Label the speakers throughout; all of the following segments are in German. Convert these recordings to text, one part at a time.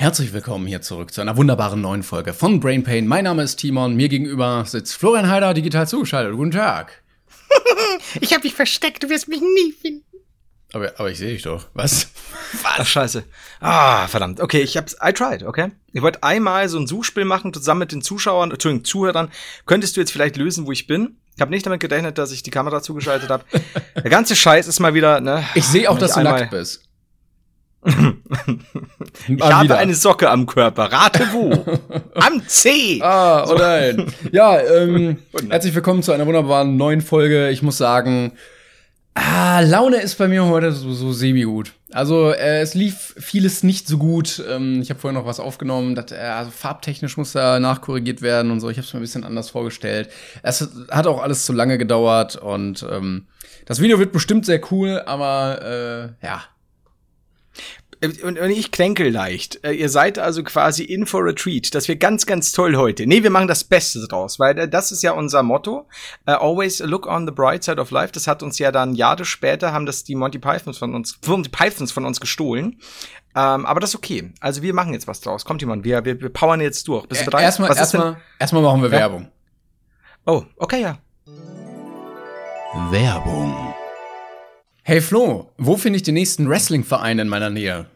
Speaker 1: Herzlich willkommen hier zurück zu einer wunderbaren neuen Folge von Brain Pain. Mein Name ist Timon, mir gegenüber sitzt Florian Heider, digital zugeschaltet. Guten Tag.
Speaker 2: ich hab dich versteckt, du wirst mich nie finden.
Speaker 1: Aber, aber ich sehe dich doch. Was?
Speaker 2: Was? Ach, scheiße. Ah, verdammt. Okay, ich hab's, I tried, okay? Ich wollte einmal so ein Suchspiel machen, zusammen mit den Zuschauern, Entschuldigung, Zuhörern. Könntest du jetzt vielleicht lösen, wo ich bin? Ich habe nicht damit gerechnet, dass ich die Kamera zugeschaltet habe. Der ganze Scheiß ist mal wieder, ne?
Speaker 1: Ich sehe auch, dass du nackt bist.
Speaker 2: ich habe wieder. eine Socke am Körper. Rate wo? am C.
Speaker 1: Ah, oh nein. Ja, ähm, oh herzlich willkommen zu einer wunderbaren neuen Folge. Ich muss sagen, ah, Laune ist bei mir heute so, so semi-gut. Also äh, es lief vieles nicht so gut. Ähm, ich habe vorher noch was aufgenommen. Das, äh, also farbtechnisch muss da nachkorrigiert werden und so. Ich habe es mir ein bisschen anders vorgestellt. Es hat auch alles zu lange gedauert und ähm, das Video wird bestimmt sehr cool, aber äh, ja,
Speaker 2: und, und ich kränkel leicht. Äh, ihr seid also quasi in for a treat. Das wird ganz, ganz toll heute. Nee, wir machen das Beste draus, weil äh, das ist ja unser Motto. Uh, always look on the bright side of life. Das hat uns ja dann Jahre später, haben das die Monty Pythons von uns, Monty Pythons von uns gestohlen. Ähm, aber das ist okay. Also wir machen jetzt was draus. Kommt jemand, wir, wir, wir powern jetzt durch.
Speaker 1: Bist du bereit? Erstmal, erstmal, erstmal machen wir ja? Werbung.
Speaker 2: Oh, okay, ja.
Speaker 1: Werbung. Hey Flo, wo finde ich den nächsten Wrestling-Verein in meiner Nähe?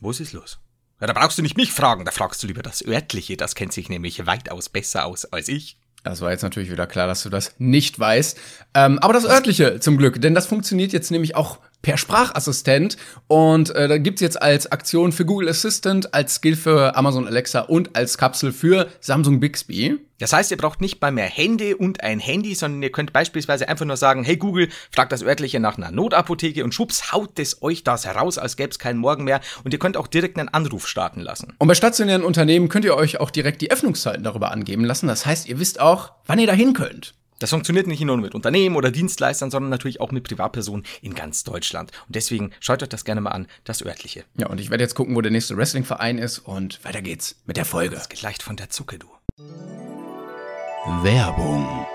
Speaker 2: Wo ist es los? Ja, da brauchst du nicht mich fragen, da fragst du lieber das örtliche, das kennt sich nämlich weitaus besser aus als ich.
Speaker 1: Das war jetzt natürlich wieder klar, dass du das nicht weißt. Ähm, aber das örtliche zum Glück, denn das funktioniert jetzt nämlich auch per Sprachassistent. Und äh, da gibt's jetzt als Aktion für Google Assistant, als Skill für Amazon Alexa und als Kapsel für Samsung Bixby.
Speaker 2: Das heißt, ihr braucht nicht mal mehr Hände und ein Handy, sondern ihr könnt beispielsweise einfach nur sagen, hey Google, fragt das örtliche nach einer Notapotheke und schubs haut es euch das heraus, als gäbe es keinen Morgen mehr. Und ihr könnt auch direkt einen Anruf starten lassen.
Speaker 1: Und bei stationären Unternehmen könnt ihr euch auch direkt die Öffnungszeiten darüber angeben lassen. Das heißt, ihr wisst auch, wann ihr dahin könnt.
Speaker 2: Das funktioniert nicht nur mit Unternehmen oder Dienstleistern, sondern natürlich auch mit Privatpersonen in ganz Deutschland. Und deswegen schaut euch das gerne mal an, das örtliche.
Speaker 1: Ja, und ich werde jetzt gucken, wo der nächste Wrestlingverein ist und weiter geht's mit der Folge.
Speaker 2: Das geht leicht von der Zucke, du.
Speaker 1: Werbung.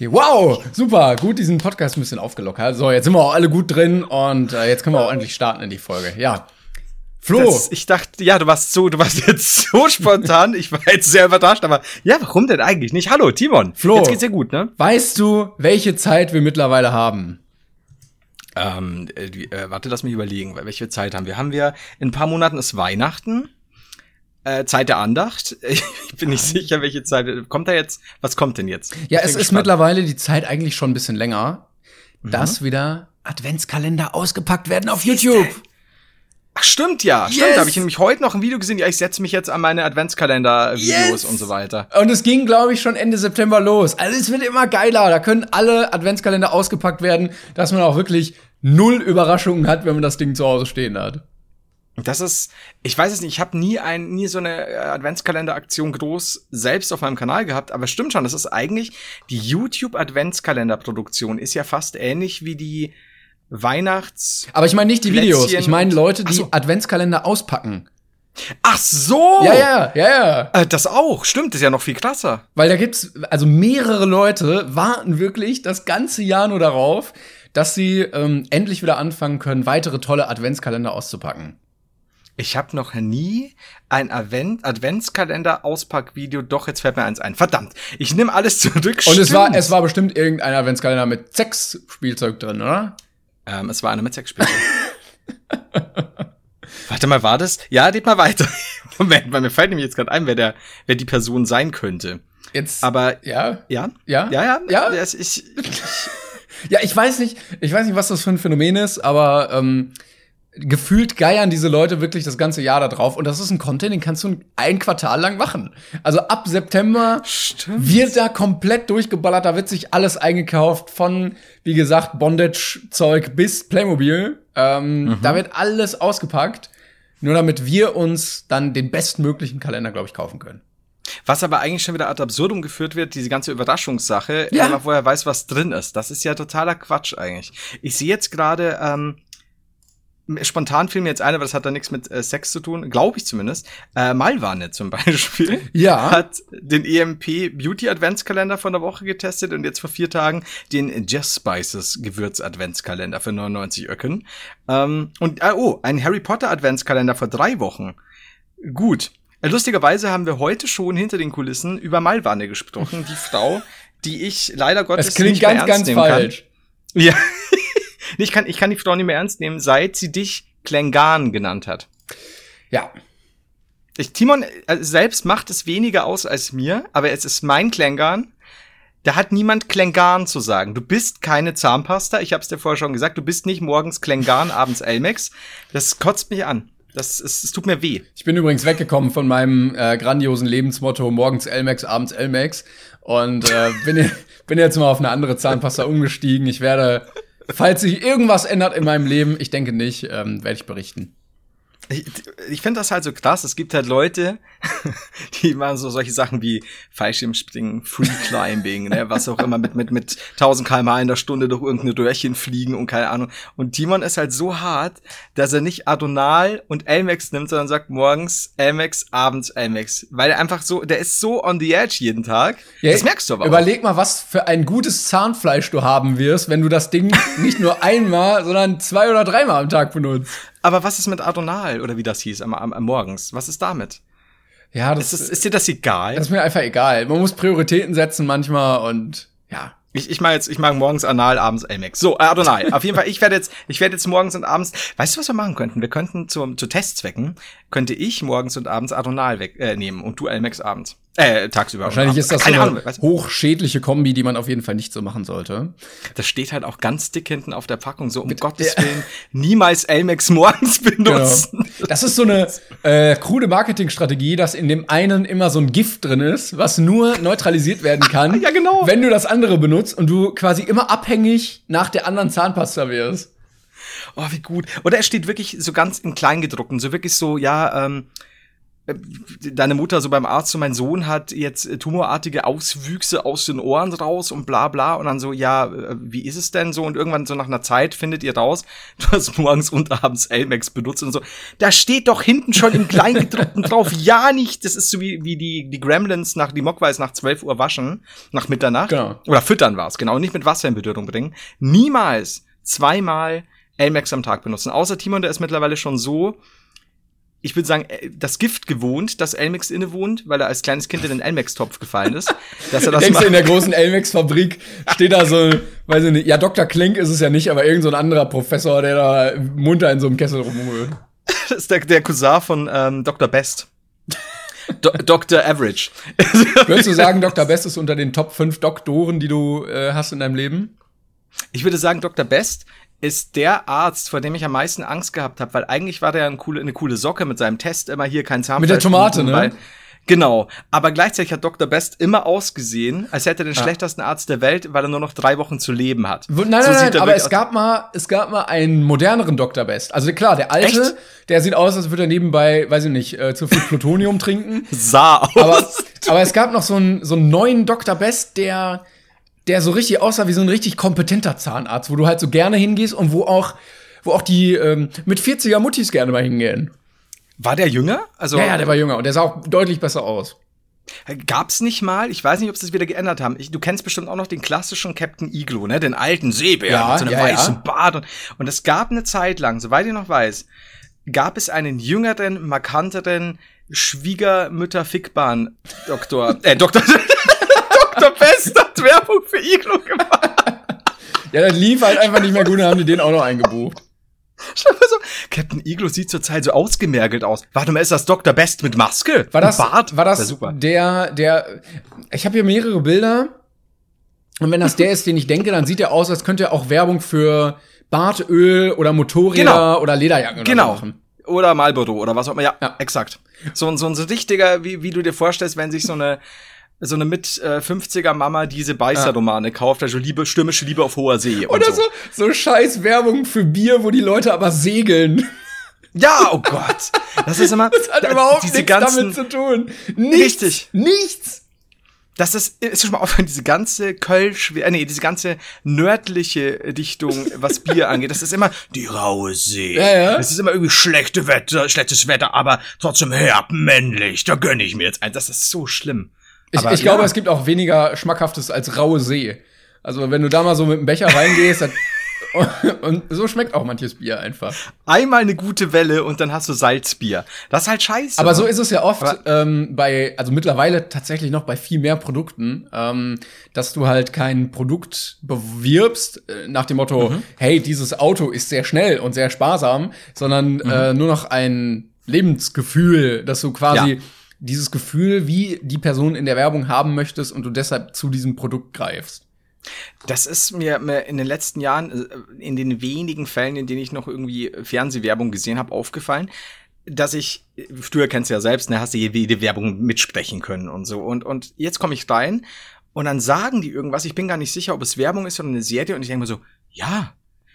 Speaker 1: Wow, super, gut, diesen Podcast ein bisschen aufgelockert. So, jetzt sind wir auch alle gut drin und äh, jetzt können wir auch endlich starten in die Folge. Ja,
Speaker 2: Flo. Das, ich dachte, ja, du warst so, du warst jetzt so spontan. Ich war jetzt sehr überrascht, aber ja, warum denn eigentlich nicht? Hallo, Timon.
Speaker 1: Flo. Jetzt geht's dir gut, ne? Weißt du, welche Zeit wir mittlerweile haben?
Speaker 2: Ähm, äh, äh, warte, lass mich überlegen, welche Zeit haben wir? Haben wir in ein paar Monaten ist Weihnachten? Äh, Zeit der Andacht. Ich bin nicht sicher, welche Zeit. Kommt da jetzt? Was kommt denn jetzt?
Speaker 1: Ja, es ist mittlerweile die Zeit eigentlich schon ein bisschen länger, mhm. dass wieder Adventskalender ausgepackt werden auf YouTube.
Speaker 2: Ach, stimmt ja. Yes. Stimmt, da habe ich nämlich heute noch ein Video gesehen. Ja, ich setze mich jetzt an meine Adventskalender-Videos yes. und so weiter.
Speaker 1: Und es ging, glaube ich, schon Ende September los. Also es wird immer geiler. Da können alle Adventskalender ausgepackt werden, dass man auch wirklich null Überraschungen hat, wenn man das Ding zu Hause stehen hat.
Speaker 2: Das ist, ich weiß es nicht, ich habe nie ein, nie so eine Adventskalender-Aktion groß selbst auf meinem Kanal gehabt, aber stimmt schon, das ist eigentlich, die YouTube-Adventskalender-Produktion ist ja fast ähnlich wie die Weihnachts.
Speaker 1: Aber ich meine nicht die Videos, ich meine Leute, die so. Adventskalender auspacken.
Speaker 2: Ach so!
Speaker 1: Ja, ja, ja, ja.
Speaker 2: Äh, das auch, stimmt, ist ja noch viel krasser.
Speaker 1: Weil da gibt's, also mehrere Leute warten wirklich das ganze Jahr nur darauf, dass sie ähm, endlich wieder anfangen können, weitere tolle Adventskalender auszupacken.
Speaker 2: Ich habe noch nie ein Advent Adventskalender Auspackvideo. Doch jetzt fällt mir eins ein. Verdammt, ich nehme alles zurück.
Speaker 1: Und es war es war bestimmt irgendein Adventskalender mit Sexspielzeug drin, oder?
Speaker 2: Ähm, es war eine mit Sexspielzeug. Warte mal, war das? Ja, geht mal weiter. Moment, weil mir fällt nämlich jetzt gerade ein, wer der, wer die Person sein könnte.
Speaker 1: Jetzt.
Speaker 2: Aber
Speaker 1: ja,
Speaker 2: ja,
Speaker 1: ja,
Speaker 2: ja, ja.
Speaker 1: ja. Das,
Speaker 2: ich,
Speaker 1: ich ja, ich weiß nicht, ich weiß nicht, was das für ein Phänomen ist, aber ähm, gefühlt geiern diese Leute wirklich das ganze Jahr da drauf. Und das ist ein Content, den kannst du ein Quartal lang machen. Also ab September
Speaker 2: Stimmt.
Speaker 1: wird da komplett durchgeballert. Da wird sich alles eingekauft von, wie gesagt, Bondage-Zeug bis Playmobil. Ähm, Da wird alles ausgepackt. Nur damit wir uns dann den bestmöglichen Kalender, glaube ich, kaufen können.
Speaker 2: Was aber eigentlich schon wieder ad absurdum geführt wird, diese ganze Überraschungssache,
Speaker 1: Ja.
Speaker 2: wenn man vorher weiß, was drin ist. Das ist ja totaler Quatsch eigentlich. Ich sehe jetzt gerade, ähm, spontan fiel mir jetzt ein, aber das hat da nichts mit äh, Sex zu tun, glaube ich zumindest. Äh, Malwane zum Beispiel
Speaker 1: Ja.
Speaker 2: hat den EMP Beauty Adventskalender von der Woche getestet und jetzt vor vier Tagen den Just Spices Gewürz Adventskalender für 99 Öcken. Ähm, und, äh, oh, ein Harry Potter Adventskalender vor drei Wochen. Gut. Äh, Lustigerweise haben wir heute schon hinter den Kulissen über Malwanne gesprochen, die Frau, die ich leider Gottes
Speaker 1: Es klingt
Speaker 2: nicht mehr
Speaker 1: ganz,
Speaker 2: ernst
Speaker 1: ganz falsch.
Speaker 2: Kann. Ja. ich kann, ich kann die Frau nicht mehr ernst nehmen, seit sie dich Klengan genannt hat.
Speaker 1: Ja.
Speaker 2: Ich, Timon äh, selbst macht es weniger aus als mir, aber es ist mein Klengan. Da hat niemand Klengan zu sagen. Du bist keine Zahnpasta. Ich habe es dir vorher schon gesagt. Du bist nicht morgens Klengan, abends Elmex. Das kotzt mich an. Das, es, es tut mir weh.
Speaker 1: Ich bin übrigens weggekommen von meinem äh, grandiosen Lebensmotto morgens Elmex, abends Elmex und äh, bin, bin jetzt mal auf eine andere Zahnpasta umgestiegen. Ich werde, falls sich irgendwas ändert in meinem Leben, ich denke nicht, ähm, werde ich berichten.
Speaker 2: Ich, ich finde das halt so krass. Es gibt halt Leute, die machen so solche Sachen wie Fallschirmspringen, Free Climbing, ne, was auch immer mit mit mit 1000 km/h in der Stunde durch irgendeine Röhrchen fliegen und keine Ahnung. Und Timon ist halt so hart, dass er nicht Adonal und Elmex nimmt, sondern sagt morgens Elmex, abends Elmex, weil er einfach so, der ist so on the edge jeden Tag. das merkst du aber auch.
Speaker 1: Überleg mal, was für ein gutes Zahnfleisch du haben wirst, wenn du das Ding nicht nur einmal, sondern zwei oder dreimal am Tag benutzt.
Speaker 2: Aber was ist mit Adonal oder wie das hieß am, am, am morgens? Was ist damit?
Speaker 1: Ja, das
Speaker 2: Ist, das, ist dir das egal?
Speaker 1: Das ist mir einfach egal. Man muss Prioritäten setzen manchmal und ja.
Speaker 2: Ich, ich mag jetzt, ich mag morgens Anal, abends Elmex. So, äh, Adonai. Auf jeden Fall, ich werde jetzt, ich werde jetzt morgens und abends. Weißt du, was wir machen könnten? Wir könnten zum, zu Testzwecken könnte ich morgens und abends Adonal weg, äh, nehmen und du Elmex abends. Äh, tagsüber.
Speaker 1: Wahrscheinlich ist das so eine
Speaker 2: Ahnung.
Speaker 1: Hochschädliche Kombi, die man auf jeden Fall nicht so machen sollte.
Speaker 2: das steht halt auch ganz dick hinten auf der Packung, so um Gottes Willen, niemals Elmex morgens benutzen.
Speaker 1: Genau. Das ist so eine äh, krude Marketingstrategie, dass in dem einen immer so ein Gift drin ist, was nur neutralisiert werden kann,
Speaker 2: Ja, genau.
Speaker 1: wenn du das andere benutzt und du quasi immer abhängig nach der anderen Zahnpasta wirst.
Speaker 2: Oh, wie gut. Oder es steht wirklich so ganz in Kleingedruckten, so wirklich so, ja, ähm, äh, deine Mutter so beim Arzt, so mein Sohn hat jetzt äh, tumorartige Auswüchse aus den Ohren raus und bla bla und dann so, ja, äh, wie ist es denn so? Und irgendwann so nach einer Zeit findet ihr raus, du hast morgens und abends Elmex benutzt und so. Da steht doch hinten schon im Kleingedruckten drauf, ja nicht. Das ist so wie, wie die, die Gremlins nach, die Mogwais nach 12 Uhr waschen, nach Mitternacht.
Speaker 1: Genau.
Speaker 2: Oder füttern war's, genau, nicht mit Wasser in Berührung bringen. Niemals zweimal Elmex am Tag benutzen. Außer Timon, der ist mittlerweile schon so, ich würde sagen, äh, das Gift gewohnt, dass Elmex innewohnt, weil er als kleines Kind in den Elmex-Topf gefallen ist. Dass er das
Speaker 1: Denkst du, in der großen Elmex-Fabrik steht da so, weiß ich nicht, ja, Dr. Klink ist es ja nicht, aber irgend so ein anderer Professor, der da munter in so einem Kessel rumrührt.
Speaker 2: Das ist der, der Cousin von ähm, Dr. Best. Do Dr. Average.
Speaker 1: Würdest du sagen, Dr. Best ist unter den Top 5 Doktoren, die du äh, hast in deinem Leben?
Speaker 2: Ich würde sagen, Dr. Best ist der Arzt, vor dem ich am meisten Angst gehabt habe, weil eigentlich war der ein coole, eine coole Socke mit seinem Test immer hier kein Zahnfleisch.
Speaker 1: Mit der Tomate, ne?
Speaker 2: Weil- Genau. Aber gleichzeitig hat Dr. Best immer ausgesehen, als hätte er den schlechtesten Arzt der Welt, weil er nur noch drei Wochen zu leben hat.
Speaker 1: Wo- Nein,
Speaker 2: So
Speaker 1: nein, nein,
Speaker 2: er
Speaker 1: aber es gab mal, es gab mal einen moderneren Dr. Best. Also klar, der alte,
Speaker 2: Echt?
Speaker 1: der sieht aus, als würde er nebenbei, weiß ich nicht, äh, zu viel Plutonium trinken.
Speaker 2: sah aus.
Speaker 1: Aber, aber es gab noch so einen, so einen neuen Dr. Best, der, der so richtig aussah wie so ein richtig kompetenter Zahnarzt, wo du halt so gerne hingehst und wo auch, wo auch die ähm, mit 40er Muttis gerne mal hingehen.
Speaker 2: war der jünger? Also
Speaker 1: Ja, ja, der war jünger und der sah auch deutlich besser aus.
Speaker 2: gab's nicht mal, ich weiß nicht, ob sie das wieder geändert haben. Ich, du kennst bestimmt auch noch den klassischen Captain Iglo, ne? Den alten Seebär
Speaker 1: Ja,
Speaker 2: mit so einem
Speaker 1: ja,
Speaker 2: weißen
Speaker 1: ja.
Speaker 2: Bart. Und, und es gab eine Zeit lang, soweit ich noch weiß, gab es einen jüngeren, markanteren Schwiegermütter-Fickbahn Doktor, äh, Doktor, Dr. Best hat Werbung für Iglo gemacht.
Speaker 1: Ja, das lief halt einfach nicht mehr gut, dann haben die den auch noch eingebucht.
Speaker 2: So, Captain Iglo sieht zurzeit so ausgemergelt aus. Warte mal, ist das Dr. Best mit Maske?
Speaker 1: War das,
Speaker 2: Bart?
Speaker 1: war das
Speaker 2: Ja, super.
Speaker 1: der, der, ich habe hier mehrere Bilder. Und wenn das der ist, den ich denke, dann sieht er aus, als könnte er auch Werbung für Bartöl oder Motorräder
Speaker 2: Genau.
Speaker 1: oder Lederjacken
Speaker 2: Genau.
Speaker 1: machen.
Speaker 2: Oder Marlboro oder was auch immer. Ja,
Speaker 1: Ja.
Speaker 2: exakt. So, ein- so ein so richtiger, wie, wie du dir vorstellst, wenn sich so eine so eine mit äh, 50er Mama diese Beißer-Romane kauft, also Liebe, stürmische Liebe auf hoher See.
Speaker 1: Oder so, so scheiß Werbung für Bier, wo die Leute aber segeln.
Speaker 2: Ja, oh Gott. Das ist immer.
Speaker 1: Das hat
Speaker 2: da-
Speaker 1: überhaupt
Speaker 2: diese
Speaker 1: nichts damit zu tun. Nichts.
Speaker 2: Richtig.
Speaker 1: Nichts.
Speaker 2: Das ist, ist schon mal aufhören, diese ganze Kölsch, äh, nee, diese ganze nördliche Dichtung, was Bier angeht. Das ist immer die raue See.
Speaker 1: Ja, ja.
Speaker 2: Es ist immer irgendwie schlechte Wetter, schlechtes Wetter, aber trotzdem herb, männlich. Da gönne ich mir jetzt eins. Das ist so schlimm.
Speaker 1: Ich, ich glaube,
Speaker 2: ja.
Speaker 1: es gibt auch weniger Schmackhaftes als raue See. Also, wenn du da mal so mit dem Becher reingehst, dann, und so schmeckt auch manches Bier einfach.
Speaker 2: Einmal eine gute Welle und dann hast du Salzbier. Das ist halt scheiße.
Speaker 1: Aber so ist es ja oft ähm, bei, also mittlerweile tatsächlich noch bei viel mehr Produkten, ähm, dass du halt kein Produkt bewirbst äh, nach dem Motto,
Speaker 2: Mhm.
Speaker 1: hey, dieses Auto ist sehr schnell und sehr sparsam, sondern
Speaker 2: Mhm.
Speaker 1: äh, nur noch ein Lebensgefühl, dass du quasi
Speaker 2: Ja.
Speaker 1: Dieses Gefühl, wie die Person in der Werbung haben möchtest und du deshalb zu diesem Produkt greifst.
Speaker 2: Das ist mir, in den letzten Jahren, äh, in den wenigen Fällen, in denen ich noch irgendwie Fernsehwerbung gesehen habe, aufgefallen, dass ich, früher kennst du ja selbst, ne, hast du jede Werbung mitsprechen können und so. Und, und jetzt komme ich rein und dann sagen die irgendwas, ich bin gar nicht sicher, ob es Werbung ist oder eine Serie und ich denke mir so, ja,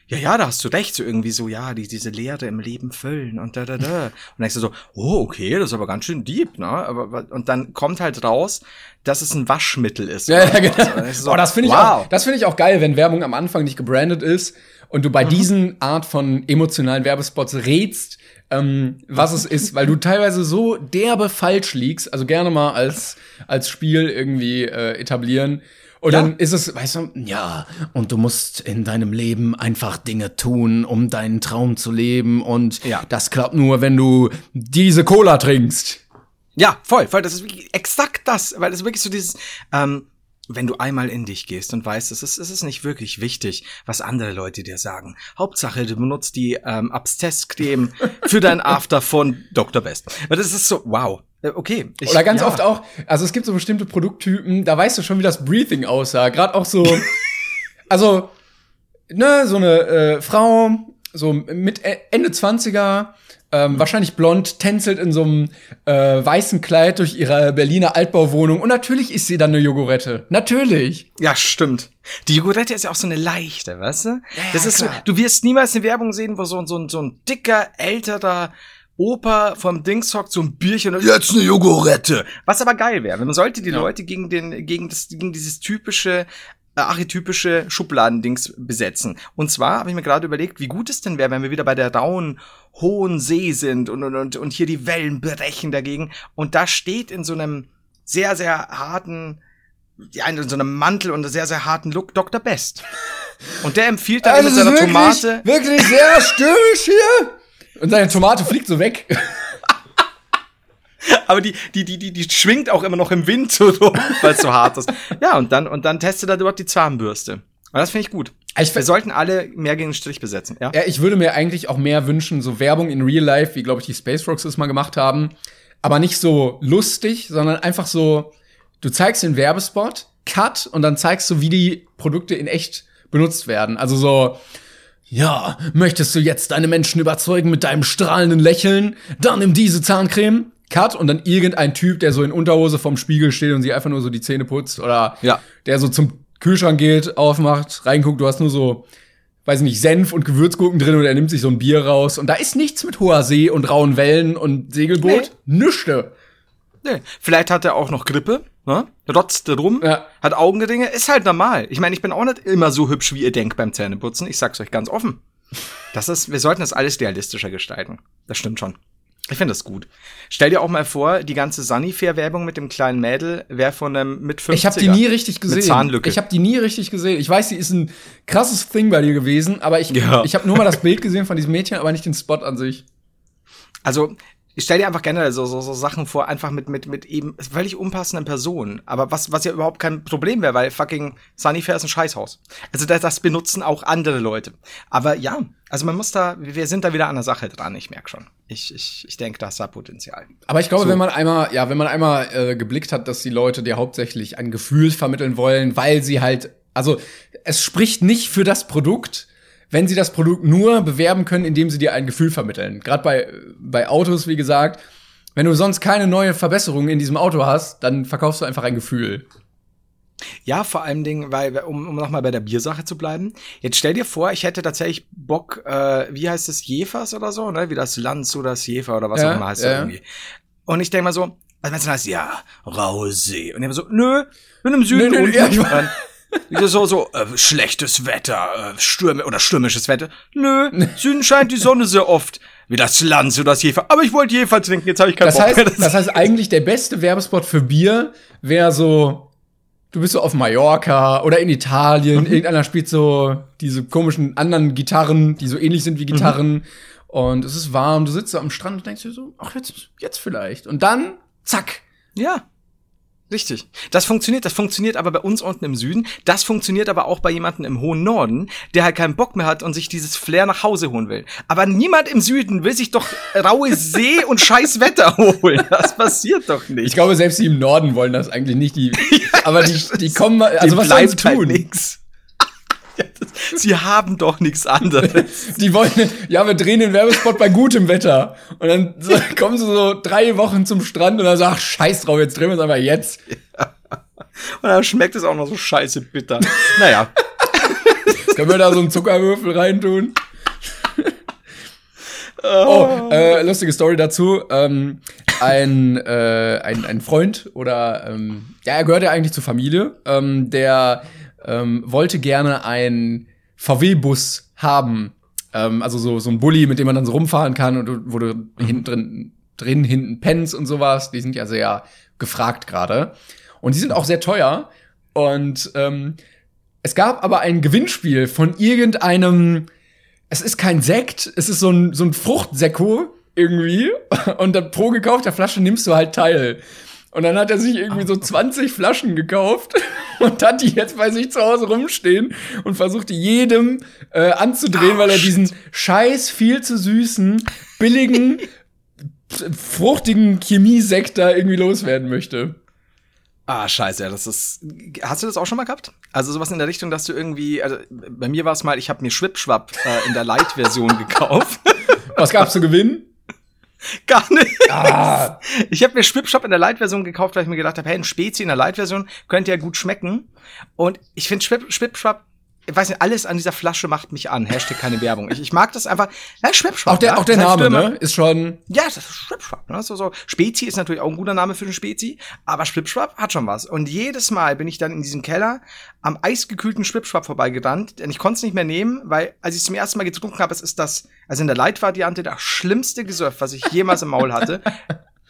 Speaker 2: ja, ja, da hast du recht, so irgendwie so, ja, die, diese Leere im Leben füllen und da, da, da. Und dann denkst du so, oh, okay, das ist aber ganz schön deep, ne? Aber, und dann kommt halt raus, dass es ein Waschmittel ist.
Speaker 1: Ja, ja, genau.
Speaker 2: so. Und dann denkst du so,
Speaker 1: oh, das finde ich
Speaker 2: wow.
Speaker 1: auch, das finde ich auch geil, wenn Werbung am Anfang nicht gebrandet ist und du bei
Speaker 2: Mhm.
Speaker 1: diesen Art von emotionalen Werbespots rätst, ähm, was es ist, weil du teilweise so derbe falsch liegst, also gerne mal als, als Spiel irgendwie äh, etablieren. Und
Speaker 2: Ja.
Speaker 1: dann ist es, weißt du, ja, und du musst in deinem Leben einfach Dinge tun, um deinen Traum zu leben. Und
Speaker 2: Ja.
Speaker 1: das klappt nur, wenn du diese Cola trinkst.
Speaker 2: Ja, voll, voll. Das ist wirklich exakt das, weil das ist wirklich so dieses, ähm, wenn du einmal in dich gehst und weißt, es ist, es ist nicht wirklich wichtig, was andere Leute dir sagen. Hauptsache, du benutzt die ähm, Abszesscreme für dein After von Dr. Best. Weil das ist so, wow. Äh, Okay. Ich,
Speaker 1: Oder ganz
Speaker 2: ja.
Speaker 1: oft auch, also es gibt so bestimmte Produkttypen, da weißt du schon, wie das Breathing aussah. Gerade auch so, also, ne, so eine äh, Frau, so mit E- Ende 20er, ähm, wahrscheinlich blond, tänzelt in so einem äh, weißen Kleid durch ihre Berliner Altbauwohnung. Und natürlich ist sie dann eine Jogurette. Natürlich.
Speaker 2: Ja, stimmt. Die Jogurette ist ja auch so eine leichte, weißt du? das ist
Speaker 1: klar.
Speaker 2: so, du wirst niemals eine Werbung sehen, wo so, ein- so, ein- so ein dicker, älterer Opa vom Dings hockt, so ein Bierchen und jetzt eine Jogurette. Was aber geil wäre. Man sollte die Leute gegen den, gegen das, gegen dieses typische, archetypische Schubladendings besetzen. Und zwar habe ich mir gerade überlegt, wie gut es denn wäre, wenn wir wieder bei der rauen, hohen See sind und, und, und, und hier die Wellen brechen dagegen. Und da steht in so einem sehr, sehr harten, ja, in so einem Mantel und einem sehr, sehr harten Look Dr. Best. Und der empfiehlt dann mit seiner Tomate.
Speaker 1: wirklich sehr störrisch hier. Und seine Tomate fliegt so weg.
Speaker 2: Aber die, die, die, die, die schwingt auch immer noch im Wind so rum, weil es so hart ist. Ja, und dann, und dann testet er dort die Zahnbürste. Und das finde ich gut.
Speaker 1: Ich
Speaker 2: Wir sollten alle mehr gegen den Strich besetzen, ja?
Speaker 1: Ja, ich würde mir eigentlich auch mehr wünschen, so Werbung in Real Life, wie glaube ich die Space Rocks es mal gemacht haben, aber nicht so lustig, sondern einfach so, du zeigst den Werbespot, Cut und dann zeigst du, wie die Produkte in echt benutzt werden. Also so, ja, möchtest du jetzt deine Menschen überzeugen mit deinem strahlenden Lächeln? Dann nimm diese Zahncreme. Cut und dann irgendein Typ, der so in Unterhose vorm Spiegel steht und sich einfach nur so die Zähne putzt oder
Speaker 2: Ja.
Speaker 1: der so zum Kühlschrank geht, aufmacht, reinguckt, du hast nur so, weiß nicht, Senf und Gewürzgurken drin und er nimmt sich so ein Bier raus und da ist nichts mit hoher See und rauen Wellen und Segelboot. Nüchte.
Speaker 2: Nee. Vielleicht hat er auch noch Grippe, ne? Rotzt rum,
Speaker 1: Ja.
Speaker 2: hat Augenringe, ist halt normal. Ich meine, ich bin auch nicht immer so hübsch, wie ihr denkt beim Zähneputzen. Ich sag's euch ganz offen. Das ist, wir sollten das alles realistischer gestalten. Das stimmt schon. Ich finde das gut. Stell dir auch mal vor, die ganze Sunnyfair-Werbung mit dem kleinen Mädel wäre von einem mit 50
Speaker 1: Ich habe die nie richtig gesehen.
Speaker 2: Mit Zahnlücke.
Speaker 1: Ich habe die nie richtig gesehen. Ich weiß, die ist ein krasses Thing bei dir gewesen, aber ich,
Speaker 2: Ja.
Speaker 1: ich habe nur mal das Bild gesehen von diesem Mädchen, aber nicht den Spot an sich.
Speaker 2: Also, ich stell dir einfach generell so, so, so Sachen vor, einfach mit, mit, mit eben völlig unpassenden Personen. Aber was, was ja überhaupt kein Problem wäre, weil fucking Sunnyfair ist ein Scheißhaus. Also das, das benutzen auch andere Leute. Aber ja, also man muss da, wir sind da wieder an der Sache dran, ich merk schon. Ich, ich, ich denke, das hat Potenzial.
Speaker 1: Aber ich glaube, wenn man einmal, ja, wenn man einmal äh, geblickt hat, dass die Leute dir hauptsächlich ein Gefühl vermitteln wollen, weil sie halt, also es spricht nicht für das Produkt, wenn sie das Produkt nur bewerben können, indem sie dir ein Gefühl vermitteln. Gerade bei, bei Autos, wie gesagt, wenn du sonst keine neue Verbesserung in diesem Auto hast, dann verkaufst du einfach ein Gefühl.
Speaker 2: Ja, vor allem Dingen, weil, um, um nochmal bei der Biersache zu bleiben. Jetzt stell dir vor, ich hätte tatsächlich Bock, äh, wie heißt es, Jefers oder so, ne? Wie das Lanz oder das Jefer oder was
Speaker 1: Ja,
Speaker 2: auch immer heißt
Speaker 1: ja.
Speaker 2: das irgendwie. Und ich denke mal so, also wenn es dann heißt, ja, raue See. Und ich so, nö, bin im Süden
Speaker 1: Nö, nö,
Speaker 2: unten.
Speaker 1: ja,
Speaker 2: so, so, äh, schlechtes Wetter, äh, Stürme oder stürmisches Wetter. Nö, Süden scheint die Sonne sehr oft. Wie das Lanz oder das Jefer. Aber ich wollte Jefer trinken, jetzt habe ich keinen
Speaker 1: Das
Speaker 2: Bock
Speaker 1: heißt,
Speaker 2: mehr.
Speaker 1: das heißt eigentlich, der beste Werbespot für Bier wäre so, du bist so auf Mallorca oder in Italien, irgendeiner spielt so diese komischen anderen Gitarren, die so ähnlich sind wie Gitarren. Und es ist warm, du sitzt so am Strand und denkst dir so, ach, jetzt, jetzt vielleicht. Und dann, zack.
Speaker 2: Ja. Richtig. Das funktioniert, das funktioniert aber bei uns unten im Süden. Das funktioniert aber auch bei jemandem im hohen Norden, der halt keinen Bock mehr hat und sich dieses Flair nach Hause holen will. Aber niemand im Süden will sich doch raue See und scheiß Wetter holen. Das passiert doch
Speaker 1: Ich
Speaker 2: nicht.
Speaker 1: glaube, selbst die im Norden wollen das eigentlich nicht. Die, aber die, die kommen, mal- also was sollen sie
Speaker 2: halt
Speaker 1: tun?
Speaker 2: nix. Ja, Sie haben doch nichts anderes.
Speaker 1: Die wollen, ja, wir drehen den Werbespot bei gutem Wetter. Und dann so, kommen sie so drei Wochen zum Strand und dann sagen, ach, scheiß drauf, jetzt drehen wir es einfach jetzt.
Speaker 2: Und dann schmeckt es auch noch so scheiße bitter. Naja.
Speaker 1: Können wir da so einen Zuckerwürfel reintun? Oh, äh, lustige Story dazu. Ähm, ein, äh, ein, ein Freund oder ähm, ja, er gehört ja eigentlich zur Familie, ähm, der ähm, wollte gerne einen VW-Bus haben. Ähm, also so, so ein Bulli, mit dem man dann so rumfahren kann und wo du hinten drin, drin hinten pennst und sowas. Die sind ja sehr gefragt gerade. Und die sind auch sehr teuer. Und ähm, es gab aber ein Gewinnspiel von irgendeinem, es ist kein Sekt, es ist so ein, so ein Fruchtsekko irgendwie. Und dann pro gekaufter Flasche nimmst du halt teil. Und dann hat er sich irgendwie so 20 Flaschen gekauft und hat die jetzt bei sich zu Hause rumstehen und versucht jedem äh, anzudrehen, weil er diesen scheiß viel zu süßen, billigen, fruchtigen Chemiesekt da irgendwie loswerden möchte.
Speaker 2: Ah, scheiße, ja, das ist. Hast du das auch schon mal gehabt? Also sowas in der Richtung, dass du irgendwie, also bei mir war es mal, ich habe mir Schwipschwapp äh, in der Light-Version gekauft.
Speaker 1: Was gab's zu gewinnen?
Speaker 2: Gar nicht.
Speaker 1: Ah.
Speaker 2: Ich habe mir Schwipschwapp in der Light-Version gekauft, weil ich mir gedacht habe, hey, ein Spezi in der Light-Version könnte ja gut schmecken. Und ich finde Schwip Schwipschwapp, ich weiß nicht, alles an dieser Flasche macht mich an. Hashtag keine Werbung. Ich, ich mag das einfach. Ja, Schwipschwapp.
Speaker 1: Auch der,
Speaker 2: ja,
Speaker 1: auch der Name, ne? Ist schon.
Speaker 2: Ja, das ist Schwipschwapp. Ne? So, so. Spezi ist natürlich auch ein guter Name für einen Spezi, aber Schwipschwapp hat schon was. Und jedes Mal bin ich dann in diesem Keller am eisgekühlten Schwipschwapp vorbeigerannt, denn ich konnte es nicht mehr nehmen, weil als ich es zum ersten Mal getrunken habe, es ist das, also in der Light-Variante, das schlimmste Gesöff, was ich jemals im Maul hatte.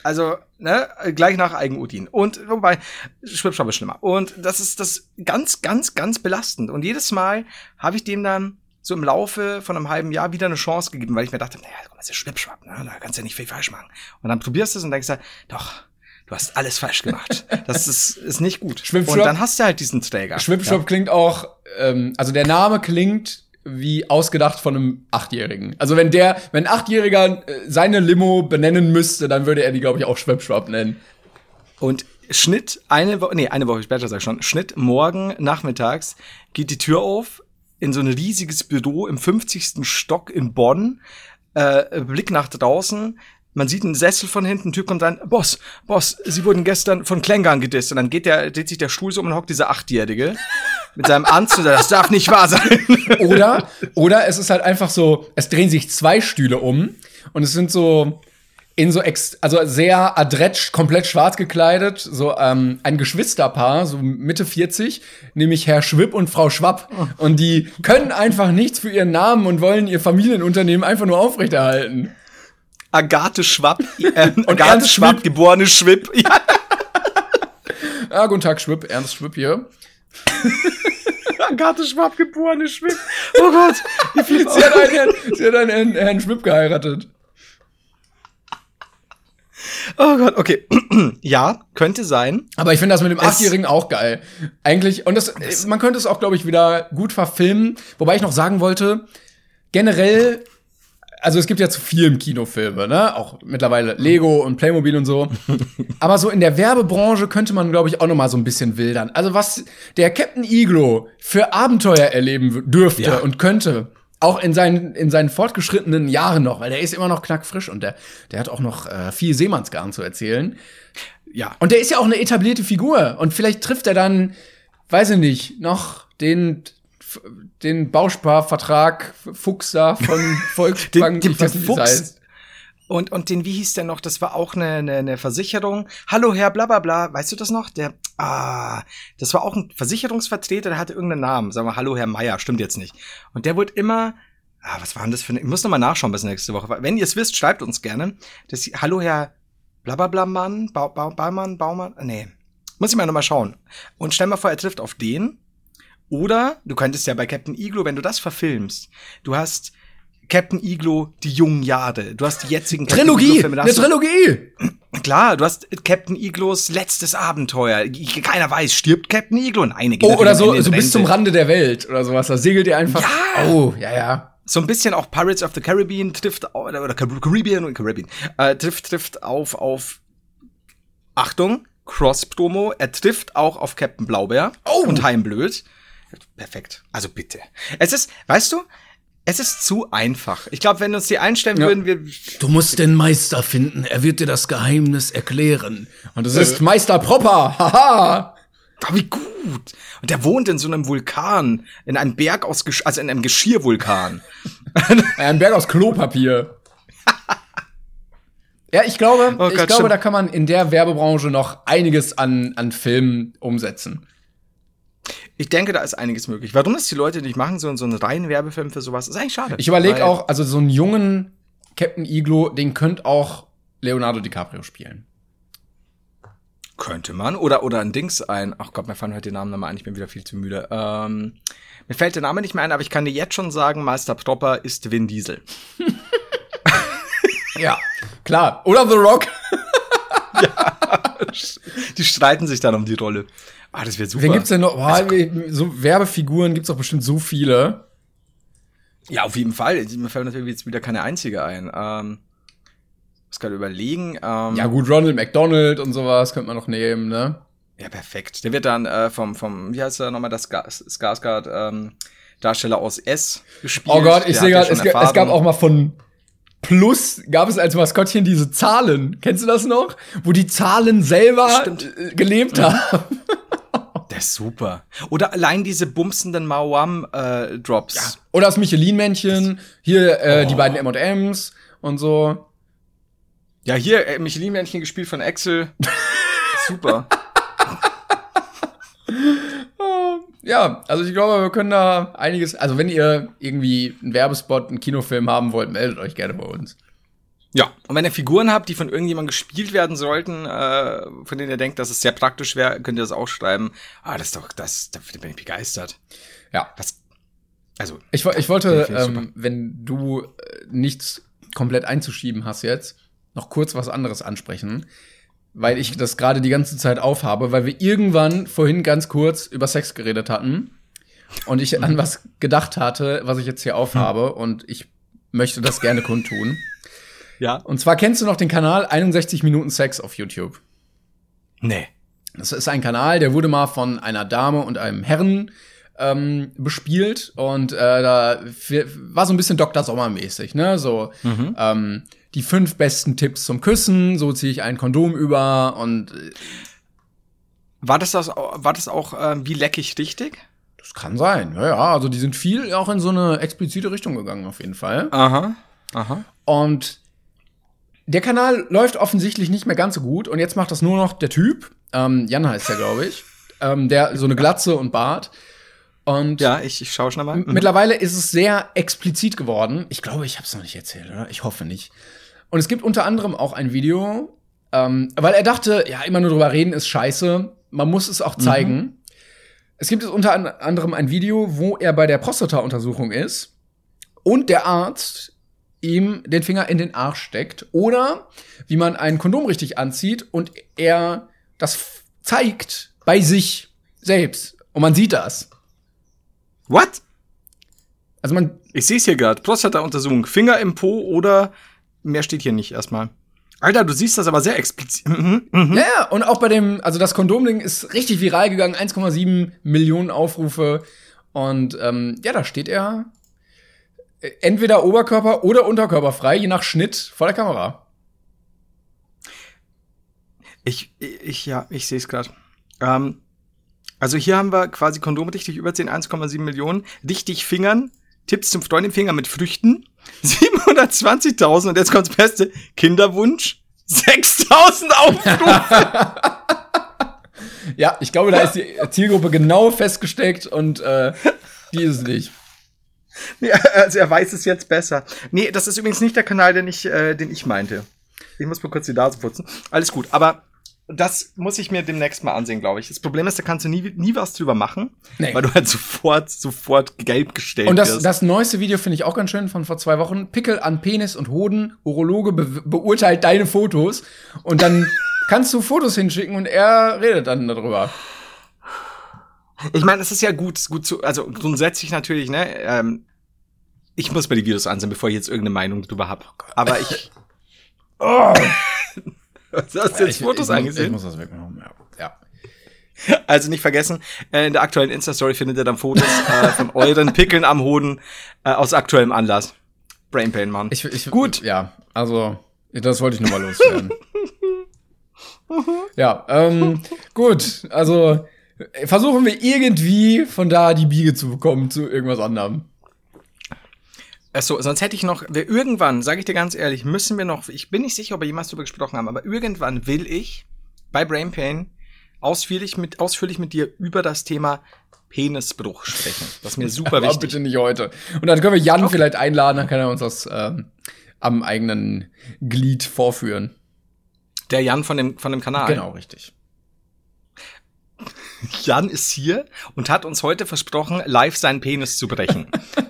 Speaker 2: Also, ne, gleich nach Eigenurin. Und wobei, Schwipschwapp ist schlimmer. Und das ist das ganz, ganz, ganz belastend. Und jedes Mal habe ich dem dann so im Laufe von einem halben Jahr wieder eine Chance gegeben, weil ich mir dachte, naja, das ist Schwipschwapp, ne? da kannst du ja nicht viel falsch machen. Und dann probierst du es und denkst dir, doch, du hast alles falsch gemacht. Das ist, ist nicht gut. Und dann hast du halt diesen Träger.
Speaker 1: Schwipschwapp klingt auch, ähm, also der Name klingt wie ausgedacht von einem Achtjährigen. Also wenn der, wenn ein Achtjähriger äh, seine Limo benennen müsste, dann würde er die, glaube ich, auch Schwipschwapp nennen.
Speaker 2: Und Schnitt, eine Woche, nee, eine Woche später sag ich schon, Schnitt morgen nachmittags geht die Tür auf in so ein riesiges Büro im 50. Stock in Bonn, äh, Blick nach draußen, man sieht einen Sessel von hinten, ein Typ kommt rein, Boss, Boss, Sie wurden gestern von Klängern gedisst. Und dann geht der, dreht sich der Stuhl so um und hockt dieser Achtjährige mit seinem Anzug, das darf nicht wahr sein.
Speaker 1: Oder, oder es ist halt einfach so, es drehen sich zwei Stühle um und es sind so in so ex, also sehr adrett, komplett schwarz gekleidet, so ähm, ein Geschwisterpaar, so Mitte 40, nämlich Herr Schwipp und Frau Schwapp. Und die können einfach nichts für ihren Namen und wollen ihr Familienunternehmen einfach nur aufrechterhalten.
Speaker 2: Agathe Schwapp, äh,
Speaker 1: Und
Speaker 2: Agathe
Speaker 1: Ernst
Speaker 2: Schwapp,
Speaker 1: Schwipp.
Speaker 2: geborene Schwipp. Ja.
Speaker 1: Ah, guten Tag, Schwipp, Ernst Schwipp hier.
Speaker 2: Agathe Schwapp, geborene Schwipp. Oh Gott, wie viel
Speaker 1: Sie hat einen, Herrn, sie hat einen Herrn, Herrn Schwipp geheiratet.
Speaker 2: Oh Gott, okay. ja, könnte sein.
Speaker 1: Aber ich finde das mit dem Achtjährigen auch geil. Eigentlich, und das, man könnte es auch, glaube ich, wieder gut verfilmen. Wobei ich noch sagen wollte, generell, also es gibt ja zu vielen Kinofilme, ne? Auch mittlerweile Lego und Playmobil und so. Aber so in der Werbebranche könnte man, glaube ich, auch noch mal so ein bisschen wildern. Also was der Captain Iglo für Abenteuer erleben dürfte
Speaker 2: Ja.
Speaker 1: und könnte. Auch in seinen, in seinen fortgeschrittenen Jahren noch, weil der ist immer noch knackfrisch und der, der hat auch noch äh, viel Seemannsgarn zu erzählen.
Speaker 2: Ja.
Speaker 1: Und der ist ja auch eine etablierte Figur. Und vielleicht trifft er dann, weiß ich nicht, noch den, den Bausparvertrag Fuchs da von Volksbank.
Speaker 2: Den- den
Speaker 1: es
Speaker 2: Fuchs?
Speaker 1: heißt.
Speaker 2: Und, und den, wie hieß der noch? Das war auch eine, eine, eine Versicherung. Hallo Herr Blablabla, weißt du das noch? Der, ah, das war auch ein Versicherungsvertreter, der hatte irgendeinen Namen. Sagen wir Hallo Herr Meier, stimmt jetzt nicht. Und der wurde immer, ah, was war denn das für eine, ich muss noch mal nachschauen bis nächste Woche. Wenn ihr es wisst, schreibt uns gerne. Das, Hallo Herr Blablabla-Mann, ba ba Baumann, Baumann, nee. Muss ich mal noch mal schauen. Und stell mal vor, er trifft auf den. Oder du könntest ja bei Captain Iglo, wenn du das verfilmst, du hast Captain Iglo, die jungen Jahre. Du hast die jetzigen Captain
Speaker 1: Trilogie!
Speaker 2: Da
Speaker 1: Eine Trilogie!
Speaker 2: Klar, du hast Captain Iglos letztes Abenteuer. Keiner weiß, stirbt Captain Iglo? Nein, er geht
Speaker 1: Oh, oder so, so bis zum. Rande der Welt oder sowas. Da segelt ihr einfach.
Speaker 2: Ja!
Speaker 1: Oh, ja, ja.
Speaker 2: So ein bisschen auch Pirates of the Caribbean trifft, oder, oder Caribbean und Caribbean, äh, trifft, trifft auf, auf, Achtung, Cross-Promo, er trifft auch auf Captain Blaubeer
Speaker 1: Oh!
Speaker 2: und Heimblöd. Perfekt. Also bitte. Es ist, weißt du, es ist zu einfach. Ich glaube, wenn uns die einstellen
Speaker 1: Ja.
Speaker 2: würden, wir,
Speaker 1: Du musst den Meister finden. Er wird dir das Geheimnis erklären. Und es ist Meister Propper. Haha.
Speaker 2: Oh, wie gut. Und der wohnt in so einem Vulkan, in einem Berg aus, Gesch also in einem Geschirrvulkan.
Speaker 1: Ein Berg aus Klopapier. Ja, ich glaube,
Speaker 2: Oh
Speaker 1: ich
Speaker 2: Gott,
Speaker 1: glaube,
Speaker 2: stimmt.
Speaker 1: da kann man in der Werbebranche noch einiges an, an Filmen umsetzen.
Speaker 2: Ich denke, da ist einiges möglich. Warum das die Leute nicht machen, so, so einen reinen Werbefilm für sowas, ist eigentlich schade.
Speaker 1: Ich überlege auch, also so einen jungen Captain Iglo, den könnte auch Leonardo DiCaprio spielen.
Speaker 2: Könnte man. Oder, oder ein Dings ein. Ach Gott, mir fallen heute die Namen nochmal ein, ich bin wieder viel zu müde. Ähm, mir fällt der Name nicht mehr ein, aber ich kann dir jetzt schon sagen, Meister Propper ist Vin Diesel.
Speaker 1: Ja, klar. Oder The Rock.
Speaker 2: Die streiten sich dann um die Rolle. Ah, das wäre super.
Speaker 1: Wen gibt's denn noch? Boah,
Speaker 2: Also-
Speaker 1: so Werbefiguren gibt's doch bestimmt so viele.
Speaker 2: Ja, auf jeden Fall. Mir fällt natürlich jetzt wieder keine einzige ein. Ähm, muss gerade überlegen. Ähm,
Speaker 1: Ja gut, Ronald McDonald und sowas könnte man noch nehmen, ne?
Speaker 2: Ja, perfekt. Der wird dann äh, vom, vom, wie heißt er nochmal, das Skarsgård, ähm, Darsteller aus S gespielt.
Speaker 1: Oh Gott, ich sehe gerade,
Speaker 2: ja
Speaker 1: es, es gab auch mal von Plus, gab es als Maskottchen diese Zahlen. Kennst du das noch? Wo die Zahlen selber
Speaker 2: Stimmt.
Speaker 1: gelebt haben.
Speaker 2: Der ist super. Oder allein diese bumsenden Mawam-Drops.
Speaker 1: Oder das Michelin-Männchen, hier äh,
Speaker 2: Oh.
Speaker 1: die beiden M&M's und so.
Speaker 2: Ja, hier, äh, Michelin-Männchen gespielt von Axel. super.
Speaker 1: Ja, also ich glaube, wir können da einiges, also wenn ihr irgendwie einen Werbespot, einen Kinofilm haben wollt, meldet euch gerne bei uns.
Speaker 2: Ja, und wenn ihr Figuren habt, die von irgendjemandem gespielt werden sollten, äh, von denen ihr denkt, dass es sehr praktisch wäre, könnt ihr das auch schreiben. Ah, das ist doch, das, da bin ich begeistert.
Speaker 1: Ja.
Speaker 2: Das, also,
Speaker 1: Ich, ich wollte,
Speaker 2: ich
Speaker 1: ähm, wenn du äh, nichts komplett einzuschieben hast jetzt, noch kurz was anderes ansprechen, weil ich das gerade die ganze Zeit aufhabe, weil wir irgendwann vorhin ganz kurz über Sex geredet hatten und ich an was gedacht hatte, was ich jetzt hier aufhabe und ich möchte das gerne kundtun.
Speaker 2: Ja.
Speaker 1: Und zwar kennst du noch den Kanal 61 Minuten Sex auf YouTube.
Speaker 2: Nee.
Speaker 1: Das ist ein Kanal, der wurde mal von einer Dame und einem Herren ähm, bespielt und äh, da war so ein bisschen Dr. Sommer-mäßig, ne? So ähm, die fünf besten Tipps zum Küssen, so ziehe ich ein Kondom über und äh,
Speaker 2: War das, das, war das auch, ähm, wie leck ich richtig?
Speaker 1: das kann sein, ja, ja. Also die sind viel auch in so eine explizite Richtung gegangen, auf jeden Fall.
Speaker 2: Aha. Aha.
Speaker 1: Und der Kanal läuft offensichtlich nicht mehr ganz so gut und jetzt macht das nur noch der Typ, ähm, Jan heißt der, glaube ich, ähm, der so eine Glatze und Bart. Und
Speaker 2: Ja, ich, ich schaue schnell mal.
Speaker 1: M- Mittlerweile ist es sehr explizit geworden. Ich glaube, ich habe es noch nicht erzählt, oder? Ich hoffe nicht. Und es gibt unter anderem auch ein Video, ähm, weil er dachte, ja, immer nur drüber reden ist scheiße. Man muss es auch zeigen. Es gibt es unter an- anderem ein Video, wo er bei der Prostata-Untersuchung ist und der Arzt ihm den Finger in den Arsch steckt oder wie man ein Kondom richtig anzieht und er das zeigt bei sich selbst und man sieht das.
Speaker 2: What?
Speaker 1: Also man
Speaker 2: Ich sehe es hier gerade. Prostata-Untersuchung. Finger im Po oder mehr steht hier nicht erstmal. Alter, du siehst das aber sehr explizit. Mhm, mhm.
Speaker 1: Ja, ja, und auch bei dem, also das Kondomding ist richtig viral gegangen, 1,7 Millionen Aufrufe. Und ähm, ja, da steht er entweder Oberkörper oder Unterkörper je nach Schnitt vor der Kamera.
Speaker 2: Ich, ich, ja, ich sehe es gerade. Ähm, also hier haben wir quasi Kondome richtig überziehen, 1,7 Millionen. Richtig Fingern, Tipps zum Freund im Finger mit Früchten, 720.000 und jetzt kommt's Beste, Kinderwunsch, 6.000 Aufrufe.
Speaker 1: ja, ich glaube, da ist die Zielgruppe genau festgesteckt und äh, die ist es nicht.
Speaker 2: Ja, also er weiß es jetzt besser. Nee, das ist übrigens nicht der Kanal, den ich, äh, den ich meinte. Ich muss mal kurz die Nase putzen. Alles gut, aber das muss ich mir demnächst mal ansehen, glaube ich. Das Problem ist, da kannst du nie, nie was drüber machen, nee. weil du halt sofort, sofort gelb gestellt
Speaker 1: Und das, wirst. das neueste Video finde ich auch ganz schön von vor zwei Wochen. Pickel an Penis und Hoden. Urologe be beurteilt deine Fotos. Und dann kannst du Fotos hinschicken und er redet dann darüber.
Speaker 2: Ich meine, es ist ja gut, gut zu, also grundsätzlich natürlich, ne, ähm, ich muss mir die Videos ansehen, bevor ich jetzt irgendeine Meinung drüber habe. Aber ich. oh. Hast du jetzt ich, Fotos ich, angesehen? Ich muss das wegnehmen, ja. ja. Also nicht vergessen, äh, in der aktuellen Insta-Story findet ihr dann Fotos äh, von euren Pickeln am Hoden äh, aus aktuellem Anlass. Brainpain, Mann.
Speaker 1: Ich, ich, Gut. Ja, also, das wollte ich nur mal loswerden. ja, ähm, gut, also versuchen wir irgendwie von da die Biege zu bekommen zu irgendwas anderem.
Speaker 2: Achso, sonst hätte ich noch, wir irgendwann, sage ich dir ganz ehrlich, müssen wir noch, ich bin nicht sicher, ob wir jemals darüber gesprochen haben, aber irgendwann will ich bei Brain Pain ausführlich mit, ausführlich mit dir über das Thema Penisbruch sprechen. Das ist mir super aber wichtig.
Speaker 1: bitte nicht heute. Und dann können wir Jan okay. vielleicht einladen, dann kann er uns das ähm, am eigenen Glied vorführen.
Speaker 2: Der Jan von dem, von dem Kanal.
Speaker 1: Genau, richtig.
Speaker 2: Jan ist hier und hat uns heute versprochen, live seinen Penis zu brechen.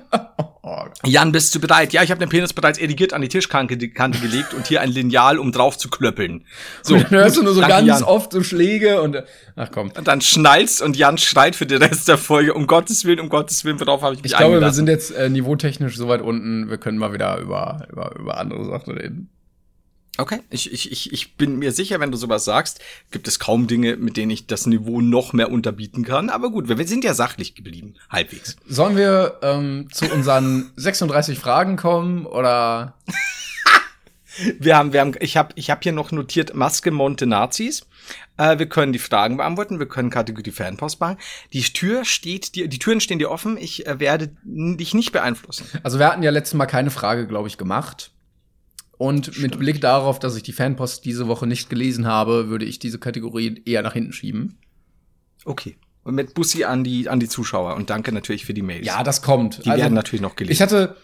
Speaker 2: Jan, bist du bereit? Ja, ich habe den Penis bereits erigiert an die Tischkante gelegt und hier ein Lineal, um drauf zu klöppeln.
Speaker 1: So, und dann hörst du nur so ganz Jan. oft so Schläge und ach komm.
Speaker 2: Und dann schnallst und Jan schreit für den Rest der Folge. Um Gottes Willen, um Gottes Willen, worauf habe ich mich
Speaker 1: Ich glaube, wir sind jetzt äh, niveautechnisch so weit unten, wir können mal wieder über, über, über andere Sachen reden.
Speaker 2: Okay, ich, ich, ich, ich bin mir sicher, wenn du sowas sagst, gibt es kaum Dinge, mit denen ich das Niveau noch mehr unterbieten kann. Aber gut, wir sind ja sachlich geblieben, halbwegs.
Speaker 1: Sollen wir ähm, zu unseren 36 Fragen kommen oder?
Speaker 2: wir haben, wir haben, ich habe, ich habe hier noch notiert Maske Monte Nazis. Äh, wir können die Fragen beantworten, wir können Kategorie Fanpost machen. Die Tür steht, die, die Türen stehen dir offen. Ich äh, werde dich nicht beeinflussen.
Speaker 1: Also wir hatten ja letztes Mal keine Frage, glaube ich, gemacht. Und Stimmt. mit Blick darauf, dass ich die Fanpost diese Woche nicht gelesen habe, würde ich diese Kategorie eher nach hinten schieben.
Speaker 2: Okay. Und mit Bussi an die, an die Zuschauer und danke natürlich für die Mails.
Speaker 1: Ja, das kommt.
Speaker 2: Die also, werden natürlich noch gelesen.
Speaker 1: Ich hatte,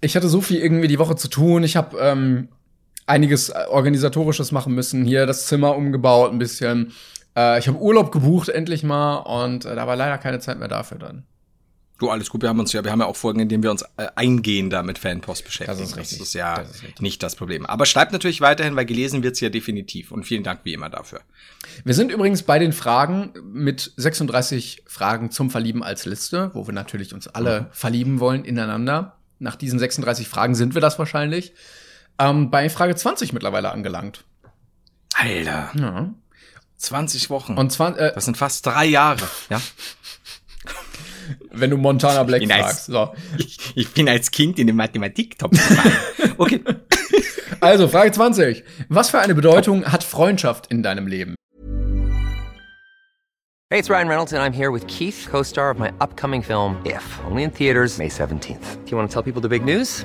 Speaker 1: ich hatte so viel irgendwie die Woche zu tun. Ich habe ähm, einiges organisatorisches machen müssen. Hier das Zimmer umgebaut ein bisschen. Äh, ich habe Urlaub gebucht endlich mal und äh, da war leider keine Zeit mehr dafür dann.
Speaker 2: Du, alles gut, wir haben uns ja, wir haben ja auch Folgen, in denen wir uns äh, eingehender mit Fanpost beschäftigen.
Speaker 1: Das ist richtig.
Speaker 2: Das ist ja
Speaker 1: das ist
Speaker 2: nicht das Problem. Aber schreibt natürlich weiterhin, weil gelesen wird's ja definitiv. Und vielen Dank wie immer dafür.
Speaker 1: Wir sind übrigens bei den Fragen mit 36 Fragen zum Verlieben als Liste, wo wir natürlich uns alle mhm. verlieben wollen ineinander. Nach diesen 36 Fragen sind wir das wahrscheinlich. Ähm, bei Frage 20 mittlerweile angelangt.
Speaker 2: Alter. Ja. 20 Wochen.
Speaker 1: Und 20, äh,
Speaker 2: das sind fast drei Jahre, ja.
Speaker 1: wenn du Montana Black fragst. so.
Speaker 2: ich, ich, bin als Kind in den Mathematik-Top. Okay.
Speaker 1: Also, Frage 20. Was für eine Bedeutung hat Freundschaft in deinem Leben?
Speaker 3: Hey, it's Ryan Reynolds and I'm here with Keith, co-star of my upcoming film If, only in theaters May 17th. Do you want to tell people the big news?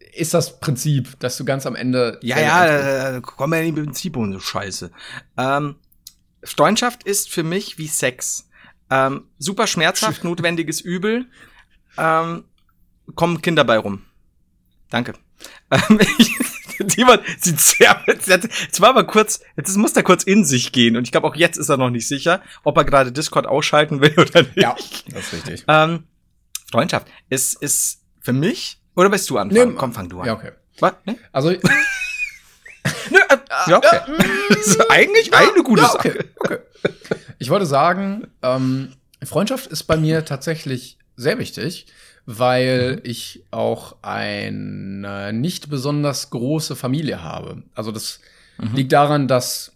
Speaker 1: ist das Prinzip, dass du ganz am Ende.
Speaker 2: Ja, ja, äh, komm ja nicht mit Prinzip ohne Scheiße. Ähm, Freundschaft ist für mich wie Sex. Ähm, super schmerzhaft, notwendiges Übel. Ähm, kommen Kinder bei rum. Danke. Ähm, Jemand sieht sehr, jetzt war aber kurz, jetzt muss er kurz in sich gehen und ich glaube auch jetzt ist er noch nicht sicher, ob er gerade Discord ausschalten will oder nicht.
Speaker 1: Ja, das ist richtig.
Speaker 2: Ähm, Freundschaft ist, ist Für mich? Oder willst du anfangen?
Speaker 1: Nee,
Speaker 2: Komm, fang du an.
Speaker 1: Ja, okay.
Speaker 2: Was? Nee?
Speaker 1: Also,
Speaker 2: Nö, äh, ja, okay. das ist eigentlich eine gute
Speaker 1: ja, okay,
Speaker 2: Sache.
Speaker 1: okay. Ich wollte sagen, ähm, Freundschaft ist bei mir tatsächlich sehr wichtig, weil
Speaker 2: Mhm.
Speaker 1: ich auch eine nicht besonders große Familie habe. Also das
Speaker 2: Mhm.
Speaker 1: liegt daran, dass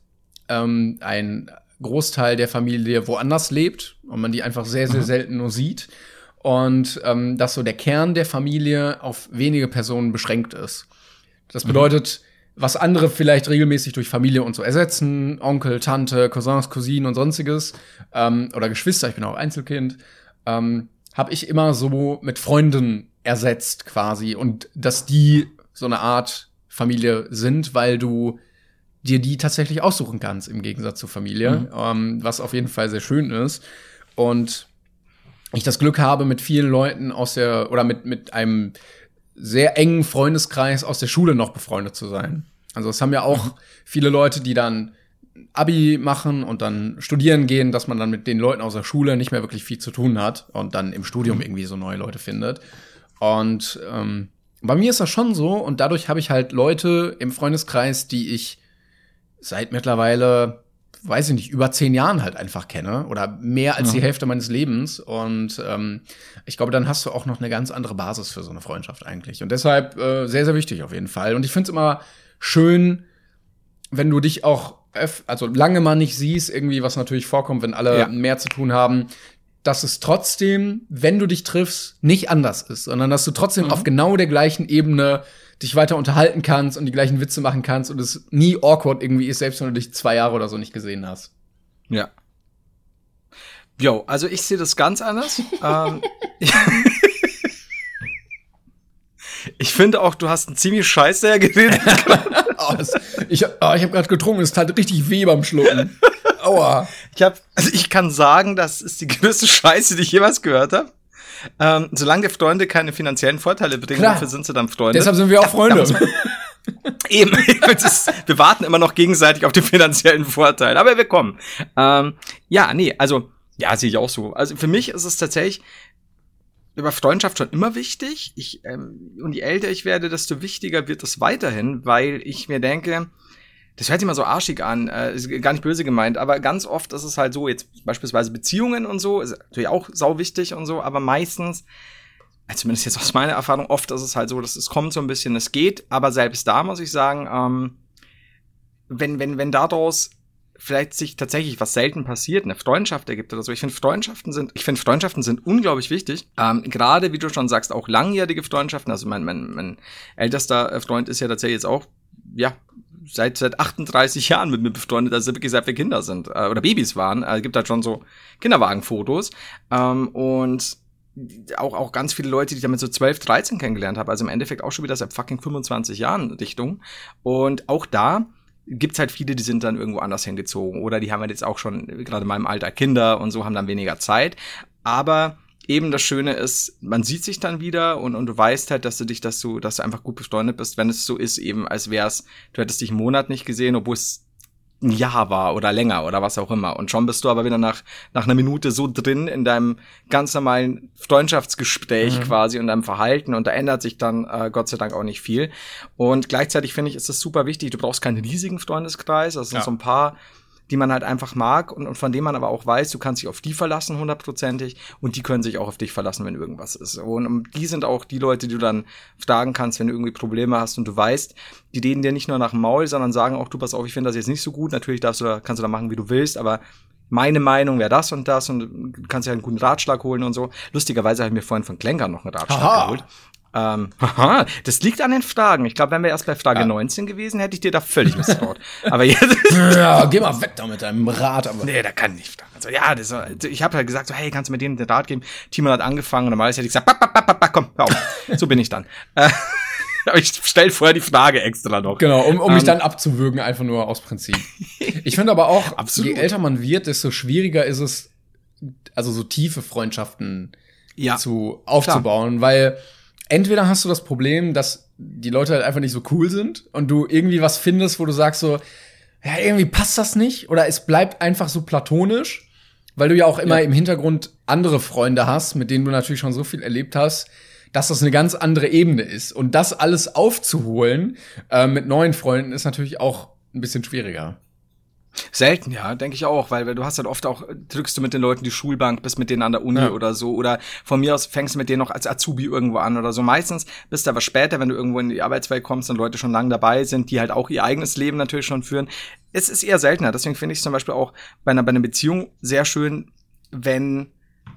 Speaker 1: ähm, ein Großteil der Familie woanders lebt und man die einfach sehr,
Speaker 2: Mhm.
Speaker 1: sehr selten nur sieht. Und ähm, dass so der Kern der Familie auf wenige Personen beschränkt ist. Das bedeutet, was andere vielleicht regelmäßig durch Familie und so ersetzen, Onkel, Tante, Cousins, Cousinen und sonstiges, ähm, oder Geschwister, ich bin auch Einzelkind, ähm, habe ich immer so mit Freunden ersetzt quasi. Und dass die so eine Art Familie sind, weil du dir die tatsächlich aussuchen kannst im Gegensatz zur Familie, ähm, was auf jeden Fall sehr schön ist. Und ich das Glück habe, mit vielen Leuten aus der oder mit mit einem sehr engen Freundeskreis aus der Schule noch befreundet zu sein. Also es haben ja auch viele Leute, die dann Abi machen und dann studieren gehen, dass man dann mit den Leuten aus der Schule nicht mehr wirklich viel zu tun hat und dann im Studium irgendwie so neue Leute findet. Und ähm, bei mir ist das schon so und dadurch habe ich halt Leute im Freundeskreis, die ich seit mittlerweile, weiß ich nicht, über zehn Jahren halt einfach kenne oder mehr als die Hälfte meines Lebens. Und ähm, ich glaube, dann hast du auch noch eine ganz andere Basis für so eine Freundschaft eigentlich. Und deshalb äh, sehr, sehr wichtig auf jeden Fall. Und ich finde es immer schön, wenn du dich auch, also lange mal nicht siehst, irgendwie, was natürlich vorkommt, wenn alle
Speaker 2: Ja.
Speaker 1: mehr zu tun haben, dass es trotzdem, wenn du dich triffst, nicht anders ist, sondern dass du trotzdem auf genau der gleichen Ebene dich weiter unterhalten kannst und die gleichen Witze machen kannst und es nie awkward irgendwie ist, selbst wenn du dich zwei Jahre oder so nicht gesehen hast.
Speaker 2: Ja. Jo, also ich sehe das ganz anders. ähm, ich finde auch, du hast einen ziemlich scheiße hergeredet.
Speaker 1: Oh, das, ich oh, ich habe gerade getrunken, es tat richtig weh beim Schlucken. Aua.
Speaker 2: Ich habe, also ich kann sagen, das ist die größte Scheiße, die ich jemals gehört habe. Ähm, solange der Freunde keine finanziellen Vorteile bringen,
Speaker 1: Klar.
Speaker 2: dafür sind sie dann Freunde.
Speaker 1: Deshalb sind wir auch Freunde.
Speaker 2: Eben, ist, wir warten immer noch gegenseitig auf den finanziellen Vorteil, aber wir kommen. Ähm, ja, nee, also, ja, sehe ich auch so. Also für mich ist es tatsächlich über Freundschaft schon immer wichtig. Ich, ähm, und je älter ich werde, desto wichtiger wird es weiterhin, weil ich mir denke, das hört sich mal so arschig an, äh, ist gar nicht böse gemeint, aber ganz oft ist es halt so, jetzt beispielsweise Beziehungen und so, ist natürlich auch sau wichtig und so, aber meistens, also zumindest jetzt aus meiner Erfahrung, oft ist es halt so, dass es kommt so ein bisschen, es geht, aber selbst da muss ich sagen, ähm, wenn, wenn, wenn daraus vielleicht sich tatsächlich was selten passiert, eine Freundschaft ergibt oder so. Ich finde Freundschaften sind, ich finde Freundschaften sind unglaublich wichtig. Ähm, Gerade, wie du schon sagst, auch langjährige Freundschaften. Also mein, mein, mein ältester äh, Freund ist ja tatsächlich jetzt auch, ja, seit, seit 38 Jahren mit mir befreundet, also wirklich seit wir Kinder sind äh, oder Babys waren. Äh, gibt halt schon so Kinderwagenfotos. Ähm, und auch, auch ganz viele Leute, die ich damit so 12, 13 kennengelernt habe. Also im Endeffekt auch schon wieder seit fucking 25 Jahren Richtung. Und auch da gibt's halt viele, die sind dann irgendwo anders hingezogen. Oder die haben halt jetzt auch schon, gerade in meinem Alter, Kinder und so, haben dann weniger Zeit. Aber eben das Schöne ist, man sieht sich dann wieder und, und du weißt halt, dass du dich, dass du, dass du einfach gut befreundet bist, wenn es so ist, eben als wär's, du hättest dich einen Monat nicht gesehen, obwohl es ein Jahr war oder länger oder was auch immer. Und schon bist du aber wieder nach, nach einer Minute so drin in deinem ganz normalen Freundschaftsgespräch quasi und deinem Verhalten und da ändert sich dann äh, Gott sei Dank auch nicht viel. Und gleichzeitig finde ich, ist es super wichtig, du brauchst keinen riesigen Freundeskreis, das sind
Speaker 1: Ja.
Speaker 2: so ein paar die man halt einfach mag und, und von denen man aber auch weiß, du kannst dich auf die verlassen hundertprozentig und die können sich auch auf dich verlassen, wenn irgendwas ist. Und um, die sind auch die Leute, die du dann fragen kannst, wenn du irgendwie Probleme hast und du weißt, die reden dir nicht nur nach dem Maul, sondern sagen auch, du pass auf, ich finde das jetzt nicht so gut, natürlich darfst du kannst du da machen, wie du willst, aber meine Meinung wäre das und das und du kannst ja einen guten Ratschlag holen und so. Lustigerweise habe ich mir vorhin von Klenker noch einen Ratschlag
Speaker 1: Aha.
Speaker 2: geholt. Ähm, haha, das liegt an den Fragen. Ich glaube, wenn wir erst bei Frage
Speaker 1: Ja.
Speaker 2: 19 gewesen, hätte ich dir da völlig misstraut. Aber jetzt
Speaker 1: Ja, geh mal weg da mit deinem Rad. Aber
Speaker 2: Nee, da kann nicht. Also, ja, das, ich habe halt gesagt, so, hey, kannst du mir denen den Rat geben? Timon hat angefangen und normalerweise hätte ich gesagt, bap, bap, bap, bap, komm, hör auf. So bin ich dann. Äh, Aber ich stell vorher die Frage extra noch.
Speaker 1: Genau, um, um mich
Speaker 2: Ähm,
Speaker 1: dann abzuwürgen, einfach nur aus Prinzip. Ich finde aber auch,
Speaker 2: Absolut.
Speaker 1: je älter man wird, desto schwieriger ist es, also so tiefe Freundschaften
Speaker 2: Ja.
Speaker 1: zu aufzubauen, weil entweder hast du das Problem, dass die Leute halt einfach nicht so cool sind und du irgendwie was findest, wo du sagst so, ja, irgendwie passt das nicht oder es bleibt einfach so platonisch, weil du ja auch immer
Speaker 2: Ja.
Speaker 1: im Hintergrund andere Freunde hast, mit denen du natürlich schon so viel erlebt hast, dass das eine ganz andere Ebene ist. Und das alles aufzuholen äh, mit neuen Freunden ist natürlich auch ein bisschen schwieriger.
Speaker 2: Selten, ja, denke ich auch, weil, du hast halt oft auch, drückst du mit den Leuten die Schulbank, bist mit denen an der Uni ja. oder so, oder von mir aus fängst du mit denen noch als Azubi irgendwo an oder so. Meistens bist du aber später, wenn du irgendwo in die Arbeitswelt kommst und Leute schon lange dabei sind, die halt auch ihr eigenes Leben natürlich schon führen. Es ist eher seltener, deswegen finde ich es zum Beispiel auch bei einer, bei einer Beziehung sehr schön, wenn,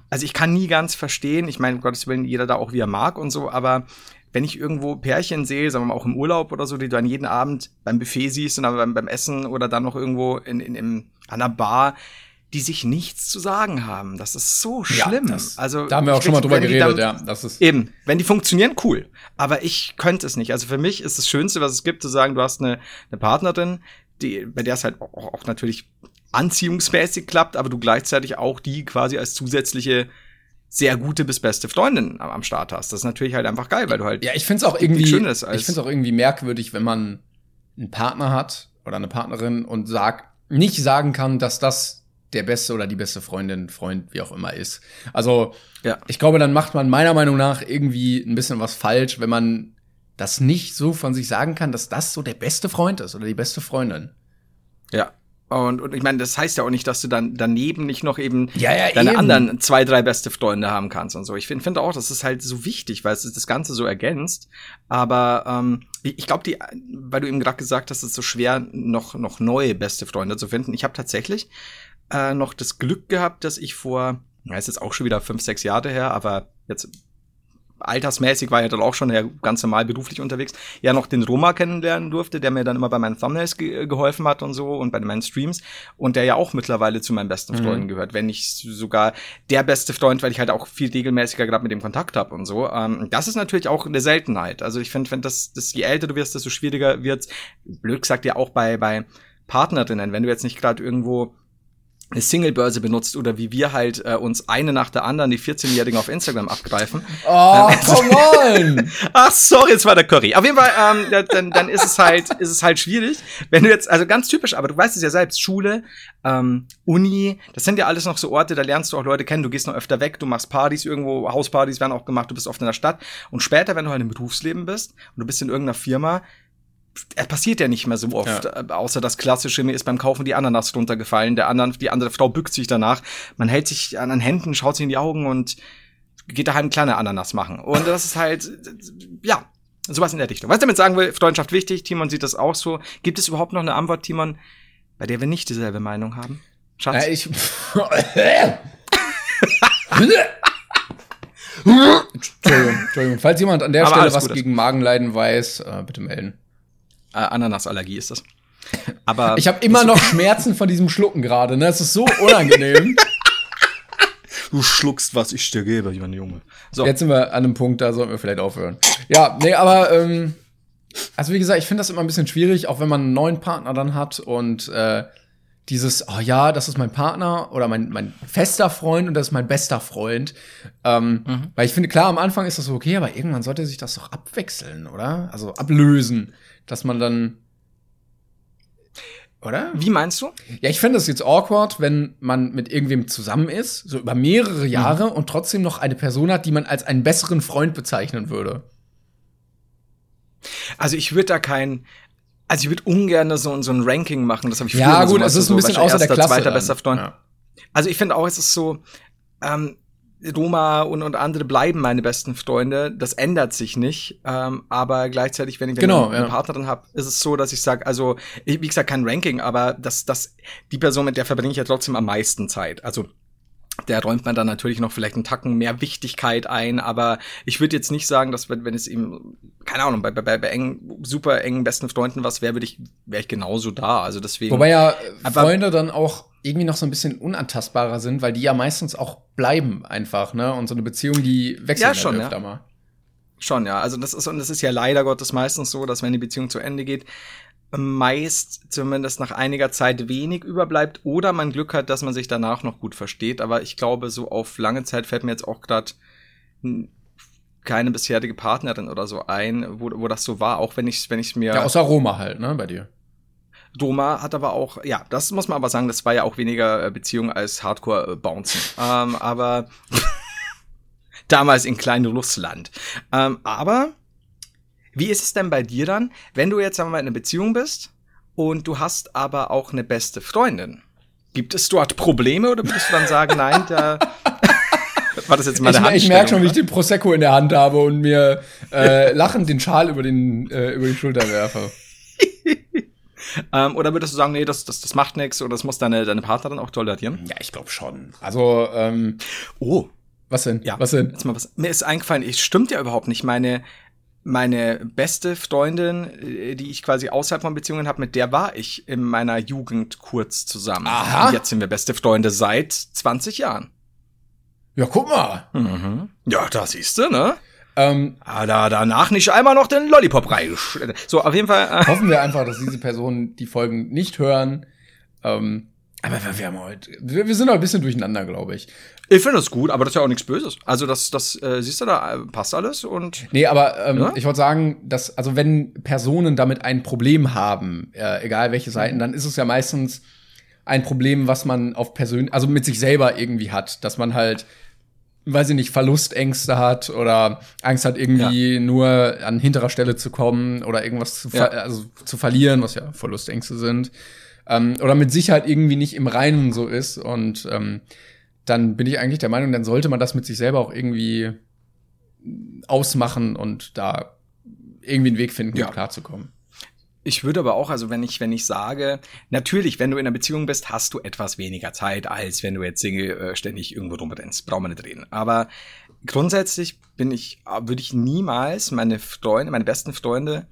Speaker 2: also ich kann nie ganz verstehen, ich meine, um Gottes Willen, jeder da auch wie er mag und so, aber wenn ich irgendwo Pärchen sehe, sagen wir mal auch im Urlaub oder so, die du dann jeden Abend beim Buffet siehst und dann beim, beim Essen oder dann noch irgendwo in, in, in an einer Bar, die sich nichts zu sagen haben. Das ist so schlimm. Ja, das,
Speaker 1: also da haben wir auch schon mal drüber geredet, damit, ja. Das ist
Speaker 2: eben, wenn die funktionieren, cool. Aber ich könnte es nicht. Also für mich ist das Schönste, was es gibt, zu sagen, du hast eine, eine Partnerin, die, bei der es halt auch, auch natürlich anziehungsmäßig klappt, aber du gleichzeitig auch die quasi als zusätzliche sehr gute bis beste Freundin am, Start hast. Das ist natürlich halt einfach geil, weil du halt
Speaker 1: ja ich finde es auch irgendwie ich finde es auch irgendwie merkwürdig, wenn man einen Partner hat oder eine Partnerin und sagt nicht sagen kann, dass das der beste oder die beste Freundin, Freund, wie auch immer ist. Also ja. ich glaube, dann macht man meiner Meinung nach irgendwie ein bisschen was falsch, wenn man das nicht so von sich sagen kann, dass das so der beste Freund ist oder die beste Freundin.
Speaker 2: Ja, und, und ich meine, das heißt ja auch nicht, dass du dann daneben nicht noch eben
Speaker 1: ja, ja,
Speaker 2: deine eben. anderen zwei, drei beste Freunde haben kannst und so. Ich finde find auch, das ist halt so wichtig, weil es das Ganze so ergänzt. Aber ähm, ich, glaube, die, weil du eben gerade gesagt hast, es ist so schwer, noch, noch neue beste Freunde zu finden. Ich habe tatsächlich äh, noch das Glück gehabt, dass ich vor, ja, ist jetzt auch schon wieder fünf, sechs Jahre her, aber jetzt altersmäßig war er dann auch schon ja ganz normal beruflich unterwegs, ja noch den Roma kennenlernen durfte, der mir dann immer bei meinen Thumbnails ge geholfen hat und so und bei meinen Streams und der ja auch mittlerweile zu meinen besten mhm. Freunden gehört, wenn nicht sogar der beste Freund, weil ich halt auch viel regelmäßiger gerade mit dem Kontakt habe und so. Ähm, das ist natürlich auch eine Seltenheit. Also ich finde, wenn das, das je älter du wirst, desto schwieriger wird's. Blöd gesagt ja auch bei bei Partnerinnen, wenn du jetzt nicht gerade irgendwo eine Single-Börse benutzt oder wie wir halt äh, uns eine nach der anderen die 14-Jährigen auf Instagram abgreifen.
Speaker 1: Oh, come on!
Speaker 2: Ach, sorry, jetzt war der Curry. Auf jeden Fall, ähm, dann, dann ist es halt, ist es halt schwierig. Wenn du jetzt, also ganz typisch, aber du weißt es ja selbst, Schule, ähm, Uni, das sind ja alles noch so Orte, da lernst du auch Leute kennen, du gehst noch öfter weg, du machst Partys irgendwo, Hauspartys werden auch gemacht, du bist oft in der Stadt. Und später, wenn du halt im Berufsleben bist und du bist in irgendeiner Firma, passiert ja nicht mehr so oft, ja. Äh, außer das klassische, mir ist beim Kaufen die Ananas runtergefallen, der anderen, die andere Frau bückt sich danach, man hält sich an den Händen, schaut sich in die Augen und geht daheim eine kleine Ananas machen. Und das ist halt, ja, sowas in der Richtung. Was ich damit sagen will, Freundschaft wichtig, Timon sieht das auch so. Gibt es überhaupt noch eine Antwort, Timon, bei der wir nicht dieselbe Meinung haben?
Speaker 1: Schatz? Äh, ich Entschuldigung, Entschuldigung. Falls jemand an der Aber Stelle was gut, gegen Magenleiden weiß, äh, bitte melden.
Speaker 2: Äh, Ananasallergie ist das. Aber
Speaker 1: ich habe immer noch Schmerzen von diesem Schlucken gerade. Ne, es ist so unangenehm.
Speaker 2: du schluckst, was ich dir gebe, mein Junge.
Speaker 1: So. Jetzt sind wir an einem Punkt, da sollten wir vielleicht aufhören. Ja, nee, aber ähm, also wie gesagt, ich finde das immer ein bisschen schwierig, auch wenn man einen neuen Partner dann hat und äh, dieses, oh ja, das ist mein Partner oder mein, mein fester Freund und das ist mein bester Freund. Ähm, mhm. Weil ich finde, klar, am Anfang ist das so okay, aber irgendwann sollte sich das doch abwechseln, oder? Also ablösen dass man dann oder?
Speaker 2: Wie meinst du?
Speaker 1: Ja, ich fände es jetzt awkward, wenn man mit irgendwem zusammen ist, so über mehrere mhm. Jahre mhm. und trotzdem noch eine Person hat, die man als einen besseren Freund bezeichnen würde.
Speaker 2: Also ich würde da kein, also ich würde ungern so, so ein Ranking machen, das habe ich früher
Speaker 1: Ja, gut, es ist so, ein bisschen außer
Speaker 2: der
Speaker 1: Klasse.
Speaker 2: Zweiter, bester Freund. Ja. Also ich finde auch, es ist so, ähm, Roma und, und andere bleiben meine besten Freunde. Das ändert sich nicht. Ähm, aber gleichzeitig, wenn ich
Speaker 1: genau,
Speaker 2: eine, ja. Partnerin habe, ist es so, dass ich sage, also, ich, wie gesagt, kein Ranking, aber das, das, die Person, mit der verbringe ich ja trotzdem am meisten Zeit. Also der räumt man dann natürlich noch vielleicht einen Tacken mehr Wichtigkeit ein, aber ich würde jetzt nicht sagen, dass wenn, wenn es ihm, keine Ahnung, bei, bei, bei engen, super engen besten Freunden was wäre, würde ich, wäre ich genauso da. Also deswegen.
Speaker 1: Wobei ja Freunde dann auch irgendwie noch so ein bisschen unantastbarer sind, weil die ja meistens auch bleiben einfach, ne? Und so eine Beziehung, die wechselt ja, schon, öfter ja. mal.
Speaker 2: Schon, ja. Also das ist, und das ist ja leider Gottes meistens so, dass wenn die Beziehung zu Ende geht, meist zumindest nach einiger Zeit wenig überbleibt oder man Glück hat, dass man sich danach noch gut versteht. Aber ich glaube, so auf lange Zeit fällt mir jetzt auch gerade keine bisherige Partnerin oder so ein, wo, wo das so war, auch wenn ich wenn ich mir
Speaker 1: ja außer Roma halt, ne, bei dir.
Speaker 2: Doma hat aber auch, ja, das muss man aber sagen, das war ja auch weniger äh, Beziehung als Hardcore-Bouncen. ähm, aber Damals in Klein-Russland. Ähm, aber wie ist es denn bei dir dann, wenn du jetzt sagen wir mal in einer Beziehung bist und du hast aber auch eine beste Freundin? Gibt es dort Probleme oder würdest du dann sagen, nein, da war das jetzt meine
Speaker 1: Ich, ich merke schon, wie ich den Prosecco in der Hand habe und mir äh, lachend den Schal über, den, äh, über die Schulter werfe.
Speaker 2: ähm, oder würdest du sagen, nee, das, das, das macht nichts oder das muss deine, deine Partnerin auch tolerieren?
Speaker 1: Ja, ich glaube schon. Also, ähm,
Speaker 2: Oh,
Speaker 1: was denn?
Speaker 2: ja.
Speaker 1: Was denn?
Speaker 2: Jetzt mal was. Mir ist eingefallen, ich stimmt ja überhaupt nicht. Meine, meine beste Freundin, äh, die ich quasi außerhalb von Beziehungen habe, mit der war ich in meiner Jugend kurz zusammen.
Speaker 1: Aha.
Speaker 2: Und jetzt sind wir beste Freunde seit 20 Jahren.
Speaker 1: Ja, guck mal.
Speaker 2: Mhm. Ja, da siehst du, ne?
Speaker 1: Ähm,
Speaker 2: Ah, da danach nicht einmal noch den Lollipop reingesch... So, auf jeden Fall. Äh,
Speaker 1: hoffen wir einfach, dass diese Personen die Folgen nicht hören. Ähm, aber wir, haben heute, wir, wir sind heute ein bisschen durcheinander, glaube ich.
Speaker 2: ich finde das gut, aber das ist ja auch nichts Böses. Also, das, das, äh, siehst du, da äh, passt alles und.
Speaker 1: Nee, aber ähm,
Speaker 2: Ja?
Speaker 1: ich wollte sagen, dass, also wenn Personen damit ein Problem haben, äh, egal welche Seiten, dann ist es ja meistens ein Problem, was man auf persönlich, also mit sich selber irgendwie hat, dass man halt, weiß ich nicht, Verlustängste hat oder Angst hat, irgendwie nur an hinterer Stelle zu kommen oder irgendwas zu,
Speaker 2: Ja.
Speaker 1: also zu verlieren, was ja Verlustängste sind. Ähm, oder mit Sicherheit irgendwie nicht im Reinen so ist. Und ähm, dann bin ich eigentlich der Meinung, dann sollte man das mit sich selber auch irgendwie ausmachen und da irgendwie einen Weg finden,
Speaker 2: Ja.
Speaker 1: klarzukommen.
Speaker 2: Ich würde aber auch, also wenn ich, wenn ich sage, natürlich, wenn du in einer Beziehung bist, hast du etwas weniger Zeit, als wenn du jetzt Single äh, ständig irgendwo rumrennst. Brauchen wir nicht reden. Aber grundsätzlich bin ich, würde ich niemals meine Freunde, meine besten Freunde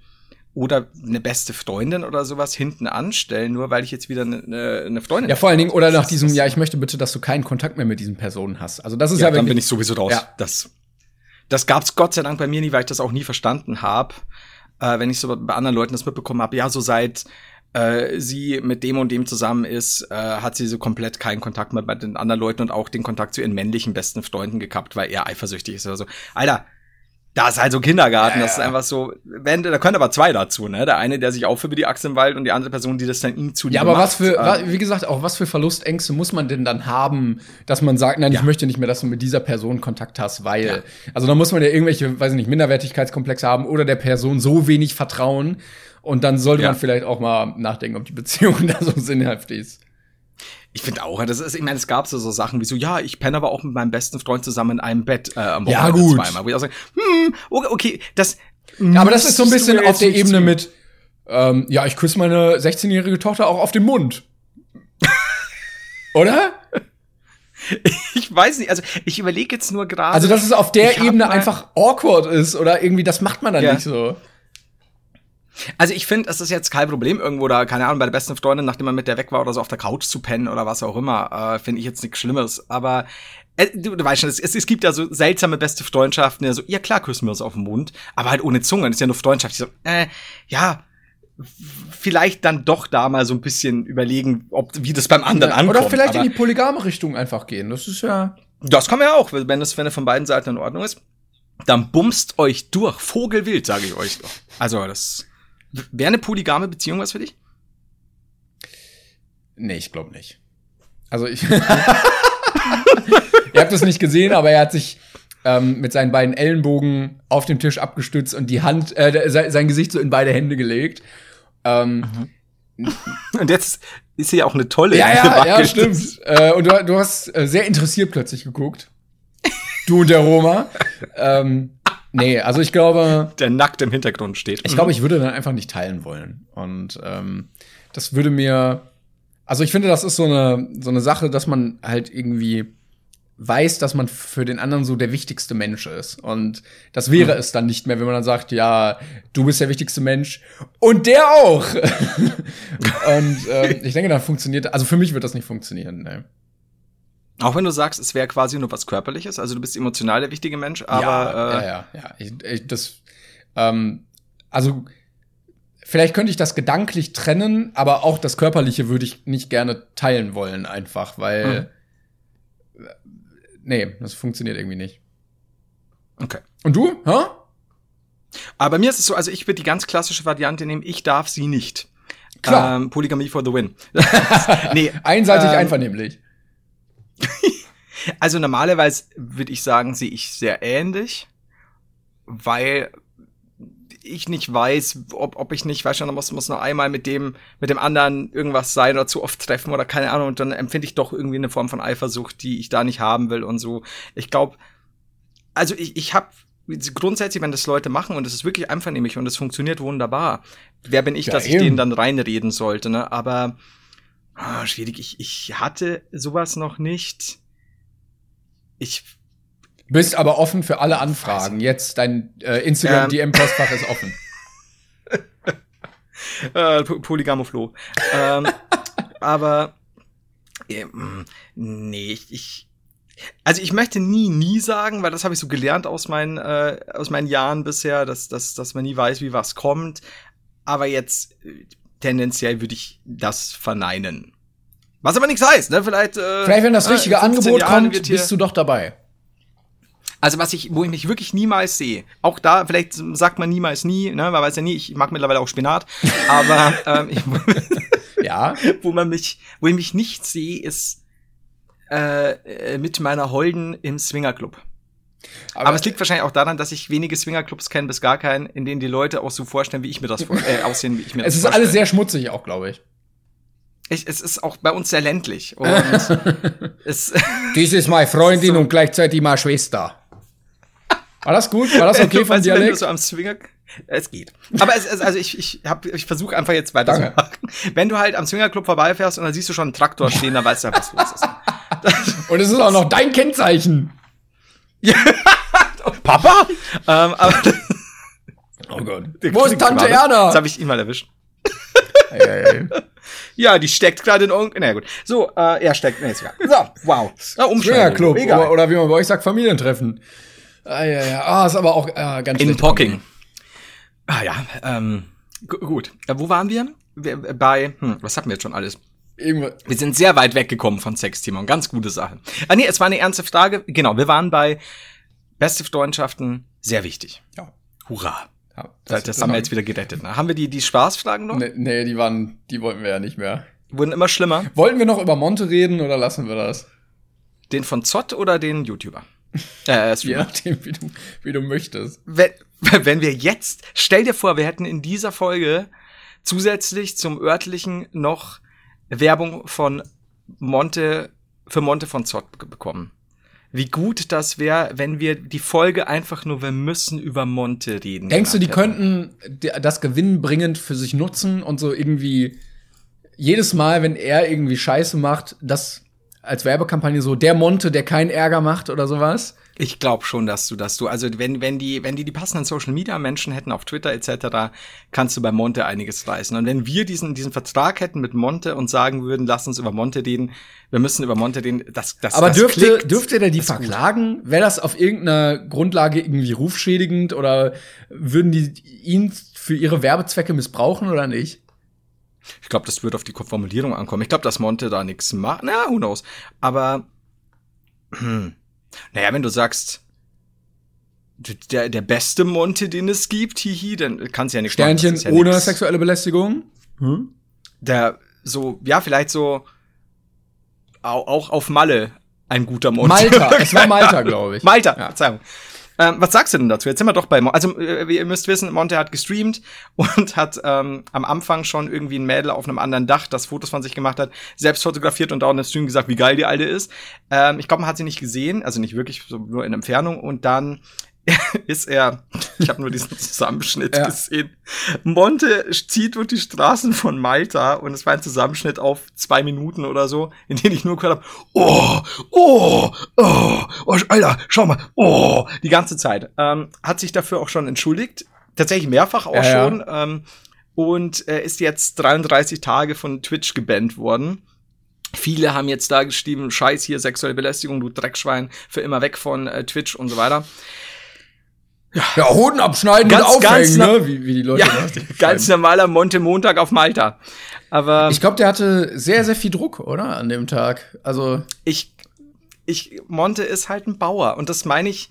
Speaker 2: oder eine beste Freundin oder sowas hinten anstellen, nur weil ich jetzt wieder eine, eine, eine Freundin
Speaker 1: Ja, vor allen Dingen, oder nach diesem, ja, ich möchte bitte, dass du keinen Kontakt mehr mit diesen Personen hast. Also das ist
Speaker 2: ja,
Speaker 1: ja,
Speaker 2: dann bin ich sowieso raus.
Speaker 1: Ja.
Speaker 2: Das, das gab's Gott sei Dank bei mir nie, weil ich das auch nie verstanden habe. Äh, wenn ich so bei anderen Leuten das mitbekommen habe, ja, so seit äh, sie mit dem und dem zusammen ist, äh, hat sie so komplett keinen Kontakt mehr mit den anderen Leuten und auch den Kontakt zu ihren männlichen besten Freunden gekappt, weil er eifersüchtig ist oder so. Alter, da ist halt so Kindergarten, das ist einfach so, wenn, da können aber zwei dazu, ne? Der eine, der sich aufführt wie die Axt im Wald und die andere Person, die das dann ihm zu
Speaker 1: Ja, aber was für, wa- wie gesagt, auch was für Verlustängste muss man denn dann haben, dass man sagt, nein, ich
Speaker 2: Ja.
Speaker 1: möchte nicht mehr, dass du mit dieser Person Kontakt hast, weil, also da muss man ja irgendwelche, weiß ich nicht, Minderwertigkeitskomplexe haben oder der Person so wenig vertrauen und dann sollte
Speaker 2: Ja.
Speaker 1: man vielleicht auch mal nachdenken, ob die Beziehung da so sinnhaft ist.
Speaker 2: Ich finde auch, das ist, ich meine, es gab so, so Sachen wie so, ja, ich penne aber auch mit meinem besten Freund zusammen in einem Bett äh, am
Speaker 1: Ja,
Speaker 2: Wochenende
Speaker 1: gut.
Speaker 2: zweimal. Wo ich auch sage, hm, okay, das.
Speaker 1: Ja, aber das ist so ein bisschen auf der Ebene mit, ähm, ja, ich küsse meine 16-jährige Tochter auch auf den Mund. Oder?
Speaker 2: Ich weiß nicht, also ich überlege jetzt nur gerade.
Speaker 1: Also, dass es auf der Ebene einfach awkward ist oder irgendwie, das macht man dann
Speaker 2: Ja.
Speaker 1: nicht so.
Speaker 2: Also ich finde, es ist jetzt kein Problem, irgendwo da, keine Ahnung, bei der besten Freundin, nachdem man mit der weg war oder so auf der Couch zu pennen oder was auch immer, äh, finde ich jetzt nichts Schlimmes. Aber äh, du, du weißt schon, es, es, gibt ja so seltsame beste Freundschaften, ja so, ja klar, küssen wir uns auf den Mund, aber halt ohne Zunge, das ist ja nur Freundschaft. Ich so, äh, ja, vielleicht dann doch da mal so ein bisschen überlegen, ob wie das beim anderen ankommt.
Speaker 1: Oder vielleicht in die polygame Richtung einfach gehen. Das ist ja.
Speaker 2: das kann man ja auch, wenn es wenn es von beiden Seiten in Ordnung ist. Dann bumst euch durch, Vogelwild, sage ich euch doch. Also das wäre eine polygame Beziehung was für dich?
Speaker 1: Nee, ich glaube nicht. Also ich. Ihr habt es nicht gesehen, aber er hat sich ähm, mit seinen beiden Ellenbogen auf dem Tisch abgestützt und die Hand, äh, sein, sein Gesicht so in beide Hände gelegt. Ähm,
Speaker 2: Und jetzt ist sie ja auch eine tolle.
Speaker 1: Ja, ja, ja, stimmt. Äh, und du, du hast äh, sehr interessiert plötzlich geguckt. Du und der Roma. ähm, nee, also ich glaube,
Speaker 2: Der nackt im Hintergrund steht.
Speaker 1: ich glaube, ich würde dann einfach nicht teilen wollen. Und ähm, das würde mir, also ich finde, das ist so eine so eine Sache, dass man halt irgendwie weiß, dass man für den anderen so der wichtigste Mensch ist. Und das wäre es dann nicht mehr, wenn man dann sagt, ja, du bist der wichtigste Mensch und der auch. und ähm, ich denke, dann funktioniert, also für mich wird das nicht funktionieren. Ne.
Speaker 2: Auch wenn du sagst, es wäre quasi nur was Körperliches, also du bist emotional der wichtige Mensch, aber
Speaker 1: ja,
Speaker 2: äh,
Speaker 1: ja, ja, ja. Ich, ich, das, ähm, also vielleicht könnte ich das gedanklich trennen, aber auch das Körperliche würde ich nicht gerne teilen wollen, einfach, weil nee, das funktioniert irgendwie nicht.
Speaker 2: okay.
Speaker 1: Und du? Hä?
Speaker 2: Aber bei mir ist es so, also ich würde die ganz klassische Variante nehmen, ich darf sie nicht.
Speaker 1: Klar.
Speaker 2: Ähm, Polygamie for the win. nee,
Speaker 1: Einseitig
Speaker 2: ähm,
Speaker 1: einvernehmlich.
Speaker 2: Also normalerweise würde ich sagen, sehe ich sehr ähnlich, weil ich nicht weiß, ob, ob ich nicht, weiß schon, muss, muss noch einmal mit dem, mit dem anderen irgendwas sein oder zu oft treffen oder keine Ahnung, und dann empfinde ich doch irgendwie eine Form von Eifersucht, die ich da nicht haben will und so. Ich glaube, also ich, ich habe grundsätzlich, wenn das Leute machen und es ist wirklich einvernehmlich und es funktioniert wunderbar, wer bin ich, ja, dass eben. ich denen dann reinreden sollte, ne? Aber ah, schwierig, ich, ich hatte sowas noch nicht. Ich
Speaker 1: bist aber offen für alle Anfragen. Jetzt dein äh, Instagram ähm. Ist offen.
Speaker 2: äh, Polygamoflo. ähm, aber ähm, nee, ich, ich also ich möchte nie, nie sagen, weil das habe ich so gelernt aus meinen, äh, aus meinen Jahren bisher, dass, dass, dass man nie weiß, wie was kommt. Aber jetzt äh, tendenziell würde ich das verneinen. Was aber nichts heißt, ne? Vielleicht,
Speaker 1: äh, Vielleicht wenn das richtige Angebot Jahren kommt, bist du doch dabei.
Speaker 2: Also was ich, wo ich mich wirklich niemals sehe, auch da, vielleicht sagt man niemals nie, ne, man weiß ja nie, ich mag mittlerweile auch Spinat, aber ähm, ich, ja, wo man mich, wo ich mich nicht sehe, ist äh, äh, mit meiner Holden im Swingerclub. Aber, Aber, es liegt wahrscheinlich auch daran, dass ich wenige Swingerclubs kenne, bis gar keinen, in denen die Leute auch so vorstellen, wie ich mir das vor äh, aussehen, wie ich mir
Speaker 1: das Es ist vorstelle. alles sehr schmutzig auch, glaube ich.
Speaker 2: ich. Es ist auch bei uns sehr ländlich. Und
Speaker 1: es Dies ist meine Freundin so und gleichzeitig meine Schwester. War das gut? War das okay von
Speaker 2: dir? So am Swinger es geht. Aber es, es also ich, ich, hab, ich versuche einfach jetzt weiterzumachen. Wenn du halt am Swingerclub vorbeifährst und dann siehst du schon einen Traktor stehen, dann weißt du ja, was los ist.
Speaker 1: Und es ist auch noch dein Kennzeichen.
Speaker 2: Papa? ähm, aber,
Speaker 1: oh Gott. Wo ist Tante Erna?
Speaker 2: Das habe ich ihn mal erwischt. ja, die steckt gerade in irgendeinem. Na gut. So, äh, er steckt. Nee, ist egal. So, wow.
Speaker 1: Ja, Club. Oder, oder, wie man bei euch sagt, Familientreffen. Ah, ja, ja. Ah, ist aber auch äh, ganz
Speaker 2: In Pocking. Ah ja, ähm, gut. Äh, wo waren wir? Bei, hm, was hatten wir jetzt schon alles? Irgendwo. Wir sind sehr weit weggekommen von Sex, Timon. Ganz gute Sache. Ah nee, es war eine ernste Frage. Genau, wir waren bei beste Freundschaften. Sehr wichtig. Ja. Hurra. Ja, das, das haben wir jetzt wieder gerettet. Ne? Haben wir die, die Spaßfragen noch?
Speaker 1: Nee, nee, die waren, die wollten wir ja nicht mehr.
Speaker 2: Wurden immer schlimmer.
Speaker 1: Wollten wir noch über Monte reden oder lassen wir das?
Speaker 2: Den von Zott oder den YouTuber? Äh,
Speaker 1: Je nachdem, wie du, wie du möchtest.
Speaker 2: Wenn, wenn wir jetzt, stell dir vor, wir hätten in dieser Folge zusätzlich zum örtlichen noch Werbung von Monte, für Monte von Zott bekommen. Wie gut das wäre, wenn wir die Folge einfach nur, wir müssen über Monte reden.
Speaker 1: Denkst du, die hätten. könnten das gewinnbringend für sich nutzen und so irgendwie jedes Mal, wenn er irgendwie Scheiße macht, das als Werbekampagne so der Monte, der keinen Ärger macht oder sowas?
Speaker 2: Ich glaube schon, dass du, dass du, also wenn, wenn die, wenn die die passenden Social Media Menschen hätten auf Twitter etc., kannst du bei Monte einiges reißen. Und wenn wir diesen, diesen Vertrag hätten mit Monte und sagen würden, lass uns über Monte reden, wir müssen über Monte reden, das, das,
Speaker 1: Aber das dürfte, klickt, dürfte der die verklagen? Wäre das auf irgendeiner Grundlage irgendwie rufschädigend oder würden die ihn für ihre Werbezwecke missbrauchen oder nicht?
Speaker 2: Ich glaube, das wird auf die Formulierung ankommen. Ich glaube, dass Monte da nichts macht. Na, who knows. Aber, hm. Naja, wenn du sagst, der, der beste Monte, den es gibt, hihi, dann kannst du ja nicht
Speaker 1: Sternchen ja ohne nix. sexuelle Belästigung.
Speaker 2: Hm? Der so, ja, vielleicht so auch auf Malle ein guter Monte.
Speaker 1: Malta, es war Malta, glaube ich.
Speaker 2: Malta, ja. Verzeihung. Ähm, was sagst du denn dazu? Jetzt sind wir doch bei, Mo also äh, ihr müsst wissen, Monte hat gestreamt und hat ähm, am Anfang schon irgendwie ein Mädel auf einem anderen Dach, das Fotos von sich gemacht hat, selbst fotografiert und auch in Stream gesagt, wie geil die alte ist. Ähm, ich glaube, man hat sie nicht gesehen, also nicht wirklich, so nur in Entfernung und dann ist er, ich habe nur diesen Zusammenschnitt ja. gesehen. Monte zieht durch die Straßen von Malta und es war ein Zusammenschnitt auf zwei Minuten oder so, in dem ich nur gehört habe, oh, oh, oh, oh, Alter, schau mal, oh, die ganze Zeit. Ähm, hat sich dafür auch schon entschuldigt, tatsächlich mehrfach auch ja, schon, ja. Ähm, und äh, ist jetzt 33 Tage von Twitch gebannt worden. Viele haben jetzt da geschrieben, scheiß hier, sexuelle Belästigung, du Dreckschwein, für immer weg von äh, Twitch und so weiter.
Speaker 1: Ja, Hoden abschneiden
Speaker 2: ganz, und aufhängen, ne? Wie, wie die Leute ja, Ganz normaler Monte Montag auf Malta. Aber
Speaker 1: ich glaube, der hatte sehr, sehr viel Druck, oder? An dem Tag. Also
Speaker 2: ich, ich Monte ist halt ein Bauer und das meine ich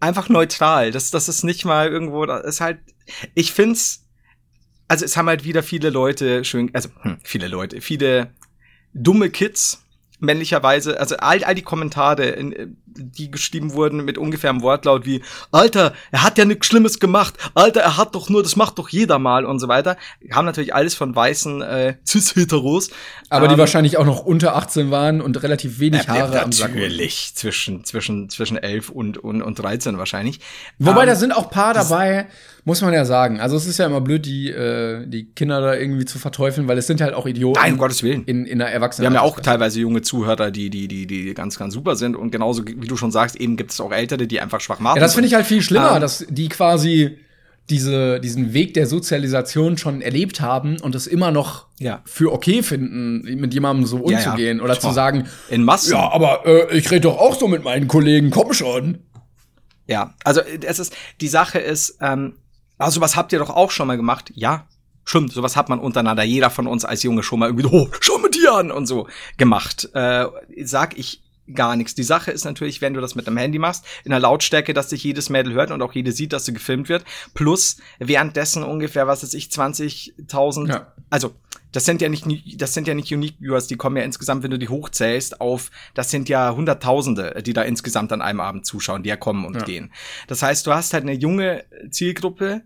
Speaker 2: einfach neutral. Das, das ist nicht mal irgendwo. Das ist halt. Ich find's. Also es haben halt wieder viele Leute schön, also hm, viele Leute, viele dumme Kids männlicherweise, also all, all die Kommentare, in, die geschrieben wurden mit ungefährem Wortlaut wie, Alter, er hat ja nichts Schlimmes gemacht, Alter, er hat doch nur, das macht doch jeder mal und so weiter, haben natürlich alles von weißen äh, Cis-Heteros.
Speaker 1: Aber ähm, die wahrscheinlich auch noch unter 18 waren und relativ wenig Haare
Speaker 2: äh, am Sack. Natürlich, zwischen, zwischen, zwischen 11 und, und, und 13 wahrscheinlich.
Speaker 1: Wobei, ähm, da sind auch paar dabei, muss man ja sagen. Also es ist ja immer blöd, die, äh, die Kinder da irgendwie zu verteufeln, weil es sind halt auch Idioten.
Speaker 2: Nein, um Gottes Willen.
Speaker 1: In, in der Erwachsenen.
Speaker 2: Wir haben ja auch teilweise junge Zuhörer, die, die, die, die ganz, ganz super sind. Und genauso, wie du schon sagst, eben gibt es auch Ältere, die einfach schwach machen.
Speaker 1: Ja, das finde ich halt viel schlimmer, ähm, dass die quasi diese, diesen Weg der Sozialisation schon erlebt haben und es immer noch ja. für okay finden, mit jemandem so umzugehen ja, ja. oder Toll. zu sagen,
Speaker 2: in Massen.
Speaker 1: Ja, aber äh, ich rede doch auch so mit meinen Kollegen, komm schon.
Speaker 2: Ja, also es ist, die Sache ist, ähm, also was habt ihr doch auch schon mal gemacht? Ja, stimmt, sowas hat man untereinander, jeder von uns als Junge schon mal irgendwie, oh, schau mit dir an und so gemacht. Äh, sag ich gar nichts. Die Sache ist natürlich, wenn du das mit dem Handy machst, in der Lautstärke, dass dich jedes Mädel hört und auch jede sieht, dass du gefilmt wird, plus währenddessen ungefähr, was weiß ich, 20.000, ja. also das sind ja nicht, das sind ja nicht Unique Viewers, die kommen ja insgesamt, wenn du die hochzählst, auf, das sind ja Hunderttausende, die da insgesamt an einem Abend zuschauen, die ja kommen und ja. gehen. Das heißt, du hast halt eine junge Zielgruppe,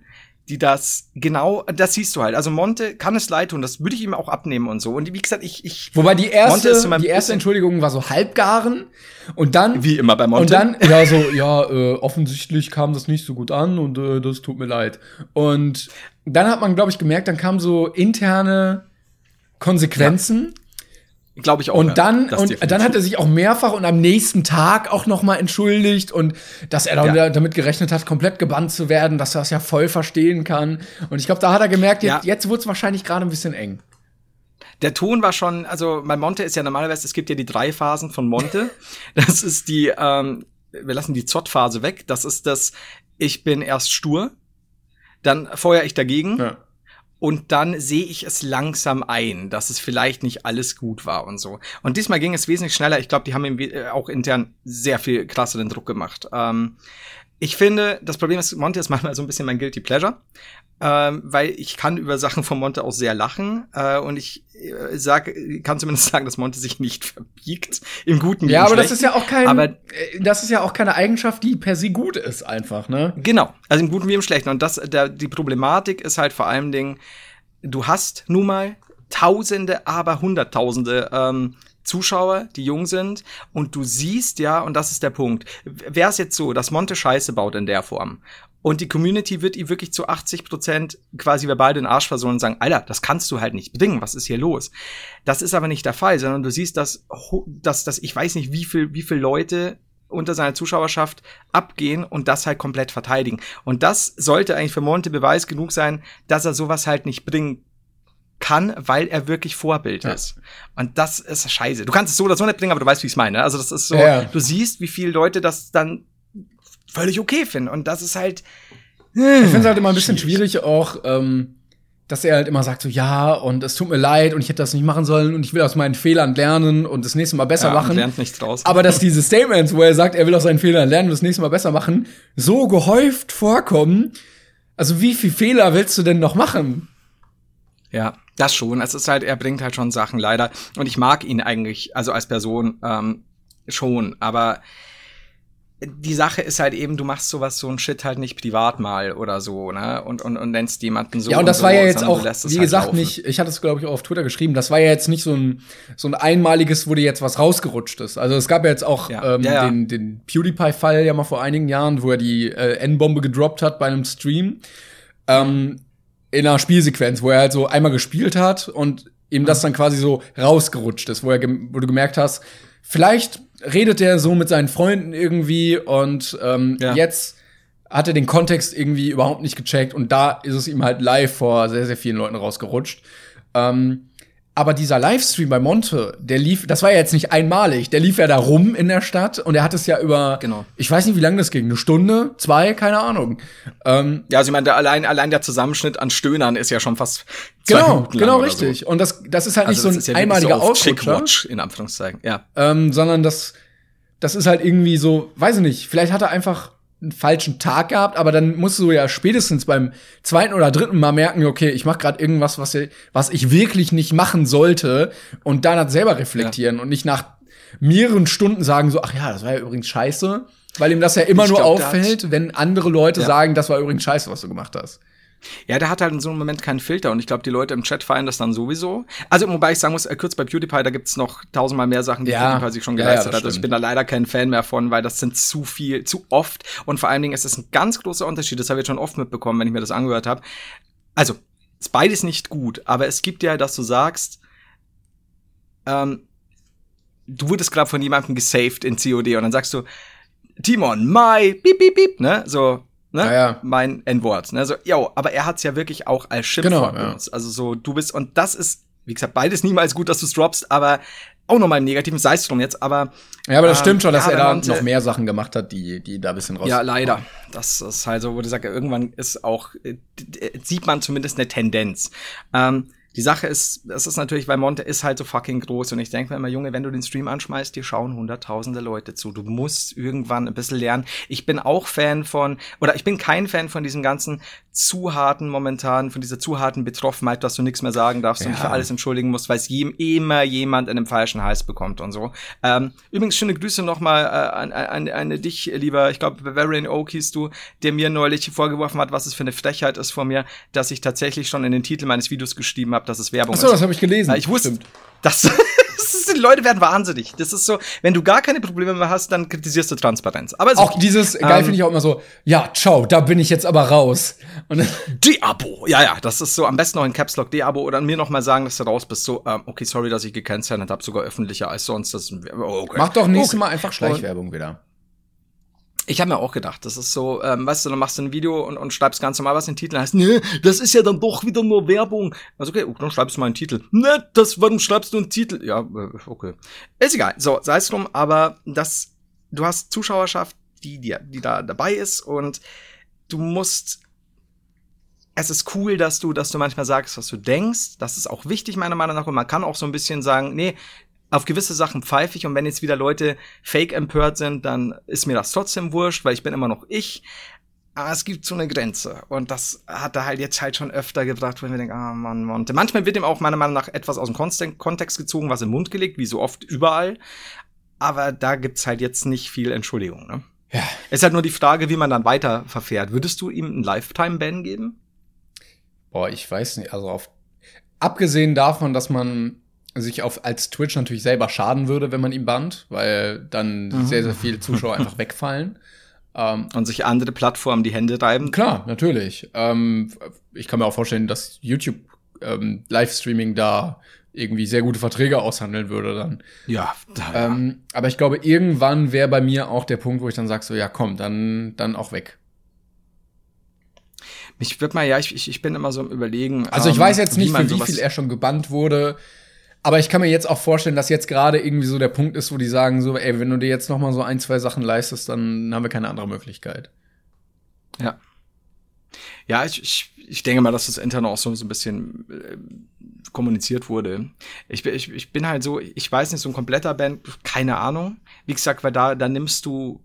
Speaker 2: die das genau, das siehst du halt. Also Monte kann es leid tun, das würde ich ihm auch abnehmen und so. Und wie gesagt, ich, ich
Speaker 1: Wobei die erste, die erste Entschuldigung war so halbgaren und dann
Speaker 2: wie immer bei Monte
Speaker 1: und dann ja so ja äh, offensichtlich kam das nicht so gut an und äh, das tut mir leid. Und dann hat man glaube ich gemerkt, dann kamen so interne Konsequenzen. Ja.
Speaker 2: Glaube ich auch.
Speaker 1: Und dann, ja, und dann hat er sich auch mehrfach und am nächsten Tag auch noch mal entschuldigt und dass er ja. damit gerechnet hat, komplett gebannt zu werden, dass er das ja voll verstehen kann. Und ich glaube, da hat er gemerkt, jetzt, ja. jetzt wurde es wahrscheinlich gerade ein bisschen eng.
Speaker 2: Der Ton war schon, also bei Monte ist ja normalerweise, es gibt ja die drei Phasen von Monte. das ist die, ähm, wir lassen die Zott-Phase weg. Das ist das, ich bin erst stur, dann feuer ich dagegen. Ja und dann sehe ich es langsam ein, dass es vielleicht nicht alles gut war und so. Und diesmal ging es wesentlich schneller. Ich glaube, die haben äh, auch intern sehr viel krasseren Druck gemacht. Ähm, ich finde, das Problem ist, Monte ist manchmal so ein bisschen mein Guilty Pleasure, ähm, weil ich kann über Sachen von Monte auch sehr lachen äh, und ich äh, sag, kann zumindest sagen, dass Monte sich nicht verbiegt im Guten.
Speaker 1: Ja, aber das ist ja auch kein, aber, äh, das ist ja auch keine Eigenschaft, die per se gut ist, einfach, ne?
Speaker 2: Genau, also im Guten wie im Schlechten. Und das, der, die Problematik ist halt vor allem Dingen, du hast nun mal Tausende, aber Hunderttausende ähm, Zuschauer, die jung sind, und du siehst ja, und das ist der Punkt, wäre es jetzt so, dass Monte Scheiße baut in der Form und die Community wird ihm wirklich zu 80 Prozent quasi verbal den Arsch versohlen und sagen, Alter, das kannst du halt nicht bringen, was ist hier los? Das ist aber nicht der Fall, sondern du siehst, dass, dass, dass ich weiß nicht, wie viel, wie viel Leute unter seiner Zuschauerschaft abgehen und das halt komplett verteidigen. Und das sollte eigentlich für Monte Beweis genug sein, dass er sowas halt nicht bringen kann, weil er wirklich Vorbild ja. ist. Und das ist scheiße. Du kannst es so oder so nicht bringen, aber du weißt, wie ich es meine. Also das ist so, ja. du siehst, wie viele Leute das dann völlig okay finden. Und das ist halt.
Speaker 1: ich finde es halt immer ein bisschen schwierig, schwierig auch, ähm, dass er halt immer sagt so, ja, und es tut mir leid und ich hätte das nicht machen sollen und ich will aus meinen Fehlern lernen und das nächste Mal besser ja, machen.
Speaker 2: Lernt nichts draus.
Speaker 1: Aber dass diese Statements, wo er sagt, er will aus seinen Fehlern lernen und das nächste Mal besser machen, so gehäuft vorkommen. Also wie viel Fehler willst du denn noch machen?
Speaker 2: Ja, das schon. Es ist halt, er bringt halt schon Sachen leider. Und ich mag ihn eigentlich, also als Person ähm, schon. Aber die Sache ist halt eben, du machst sowas, so ein Shit halt nicht privat mal oder so, ne? Und, und, und nennst jemanden so.
Speaker 1: Ja, und das
Speaker 2: und
Speaker 1: war so, ja jetzt auch, wie halt gesagt, laufen. nicht, ich hatte es, glaube ich, auch auf Twitter geschrieben, das war ja jetzt nicht so ein, so ein einmaliges, wo dir jetzt was rausgerutscht ist. Also es gab ja jetzt auch ja. Ähm, ja, ja. den, den PewDiePie-Fall ja mal vor einigen Jahren, wo er die äh, N-Bombe gedroppt hat bei einem Stream. Ähm, in einer Spielsequenz, wo er halt so einmal gespielt hat und ihm das dann quasi so rausgerutscht ist, wo, er wo du gemerkt hast, vielleicht redet er so mit seinen Freunden irgendwie und ähm, ja. jetzt hat er den Kontext irgendwie überhaupt nicht gecheckt und da ist es ihm halt live vor sehr, sehr vielen Leuten rausgerutscht. Ähm, aber dieser Livestream bei Monte, der lief, das war ja jetzt nicht einmalig, der lief ja da rum in der Stadt und er hat es ja über,
Speaker 2: genau.
Speaker 1: ich weiß nicht, wie lange das ging, eine Stunde, zwei, keine Ahnung.
Speaker 2: Ähm, ja, also ich meine, der, allein, allein der Zusammenschnitt an Stöhnern ist ja schon fast zwei
Speaker 1: Genau, Minuten genau richtig. So. Und das, das ist halt also nicht so ein ja einmaliger so Ausrutscher.
Speaker 2: in Anführungszeichen, ja.
Speaker 1: Ähm, sondern das, das ist halt irgendwie so, weiß ich nicht, vielleicht hat er einfach einen falschen Tag gehabt, aber dann musst du ja spätestens beim zweiten oder dritten Mal merken, okay, ich mache gerade irgendwas, was, was ich wirklich nicht machen sollte und dann halt selber reflektieren ja. und nicht nach mehreren Stunden sagen so, ach ja, das war ja übrigens scheiße, weil ihm das ja immer
Speaker 2: Ich
Speaker 1: nur
Speaker 2: glaub,
Speaker 1: auffällt, wenn andere Leute
Speaker 2: Ja.
Speaker 1: sagen, das war übrigens scheiße, was du gemacht hast.
Speaker 2: Ja, der hat halt in so einem Moment keinen Filter und ich glaube, die Leute im Chat feiern das dann sowieso. Also, wobei ich sagen muss, äh, kurz bei PewDiePie, da gibt's noch tausendmal mehr Sachen, die
Speaker 1: Ja.
Speaker 2: PewDiePie sich schon
Speaker 1: Ja, ja,
Speaker 2: geleistet
Speaker 1: das
Speaker 2: hat. Also ich bin da leider kein Fan mehr von, weil das sind zu viel, zu oft und vor allen Dingen ist es ein ganz großer Unterschied, das habe ich jetzt schon oft mitbekommen, wenn ich mir das angehört habe. Also, ist beides nicht gut, aber es gibt ja, dass du sagst, ähm, du wurdest gerade von jemandem gesaved in COD und dann sagst du, Timon, my, piep, piep, piep, ne, so, ne,
Speaker 1: Ja,
Speaker 2: mein N-Wort, ne, so, yo, aber er hat's ja wirklich auch als Schimpfwort
Speaker 1: Genau, ja.
Speaker 2: benutzt. Also so, du bist, und das ist, wie gesagt, beides niemals gut, dass du's droppst, aber auch nochmal im Negativen, sei es drum jetzt, aber
Speaker 1: Ja, aber das
Speaker 2: Ähm,
Speaker 1: stimmt schon, dass
Speaker 2: ja,
Speaker 1: er da noch mehr Sachen gemacht hat, die, die da ein bisschen raus.
Speaker 2: ja, leider. Das ist halt so, wo du sagst, irgendwann ist auch, äh, sieht man zumindest eine Tendenz. Ähm, die Sache ist, es ist natürlich, weil Monte ist halt so fucking groß und ich denke mir immer, Junge, wenn du den Stream anschmeißt, dir schauen hunderttausende Leute zu. Du musst irgendwann ein bisschen lernen. Ich bin auch Fan von, oder ich bin kein Fan von diesem ganzen zu harten momentan, von dieser zu harten Betroffenheit, dass du nichts mehr sagen darfst und
Speaker 1: Ja.
Speaker 2: dich für alles entschuldigen musst, weil es immer jemand in einem falschen Hals bekommt und so. Ähm, übrigens schöne Grüße nochmal äh, an, an, an dich, lieber, ich glaube, Bavarian Oak hieß du, der mir neulich vorgeworfen hat, was es für eine Frechheit ist von mir, dass ich tatsächlich schon in den Titel meines Videos geschrieben habe, dass es Werbung
Speaker 1: Achso,
Speaker 2: ist.
Speaker 1: das habe ich gelesen.
Speaker 2: Ja, ich wusste,
Speaker 1: Stimmt.
Speaker 2: das, die Leute werden wahnsinnig. Das ist so, wenn du gar keine Probleme mehr hast, dann kritisierst du Transparenz. Aber
Speaker 1: Auch
Speaker 2: okay.
Speaker 1: dieses, geil
Speaker 2: Ähm,
Speaker 1: finde ich auch immer so, ja, ciao, da bin ich jetzt aber raus. Und
Speaker 2: Deabo. Ja, ja, das ist so am besten noch in Caps Lock Deabo oder mir noch mal sagen, dass du raus bist. So, ähm, okay, sorry, dass ich gekennzeichnet habe, sogar öffentlicher als sonst. Das, oh, okay.
Speaker 1: mach doch nächstes
Speaker 2: okay.
Speaker 1: Mal einfach Schleichwerbung wieder.
Speaker 2: Ich habe mir auch gedacht, das ist so, ähm, weißt du, dann machst du ein Video und, und schreibst ganz normal was in den Titel, heißt, ne, das ist ja dann doch wieder nur Werbung. Also okay, dann schreibst du mal einen Titel. Ne, das, warum schreibst du einen Titel? Ja, äh, okay. Ist egal. So, sei es drum, aber das, du hast Zuschauerschaft, die, die, die da dabei ist und du musst es ist cool, dass du, dass du manchmal sagst, was du denkst. Das ist auch wichtig, meiner Meinung nach. Und man kann auch so ein bisschen sagen, nee, auf gewisse Sachen pfeife ich. Und wenn jetzt wieder Leute fake empört sind, dann ist mir das trotzdem wurscht, weil ich bin immer noch ich. Aber es gibt so eine Grenze. Und das hat er halt jetzt halt schon öfter gebracht, wenn wir denken, ah, Mann, Monte. Manchmal wird ihm auch meiner Meinung nach etwas aus dem Kontext- Kontext gezogen, was im Mund gelegt, wie so oft überall. Aber da gibt's halt jetzt nicht viel Entschuldigung, ne?
Speaker 1: Ja.
Speaker 2: Es ist halt nur die Frage, wie man dann weiter verfährt. Würdest du ihm einen Lifetime-Ban geben?
Speaker 1: Boah, ich weiß nicht, also auf, abgesehen davon, dass man sich auf, als Twitch natürlich selber schaden würde, wenn man ihn bannt, weil dann
Speaker 2: Mhm.
Speaker 1: sehr, sehr viele Zuschauer einfach wegfallen. Ähm,
Speaker 2: und sich andere Plattformen die Hände reiben.
Speaker 1: klar, natürlich. Ähm, ich kann mir auch vorstellen, dass YouTube ähm, Livestreaming da irgendwie sehr gute Verträge aushandeln würde dann.
Speaker 2: Ja,
Speaker 1: Ähm, aber ich glaube, irgendwann wäre bei mir auch der Punkt, wo ich dann sage, so ja, komm, dann, dann auch weg.
Speaker 2: ich würde mal, ja, ich, ich, bin immer so im Überlegen.
Speaker 1: Also ich
Speaker 2: ähm,
Speaker 1: weiß jetzt nicht, für wie viel er schon gebannt wurde. Aber ich kann mir jetzt auch vorstellen, dass jetzt gerade irgendwie so der Punkt ist, wo die sagen so, ey, wenn du dir jetzt noch mal so ein, zwei Sachen leistest, dann haben wir keine andere Möglichkeit.
Speaker 2: Ja. Ja, ich, ich, ich denke mal, dass das intern auch so, so ein bisschen äh, kommuniziert wurde. Ich, bin- ich, ich bin halt so, ich weiß nicht, so ein kompletter Band, keine Ahnung. Wie gesagt, weil da, da nimmst du,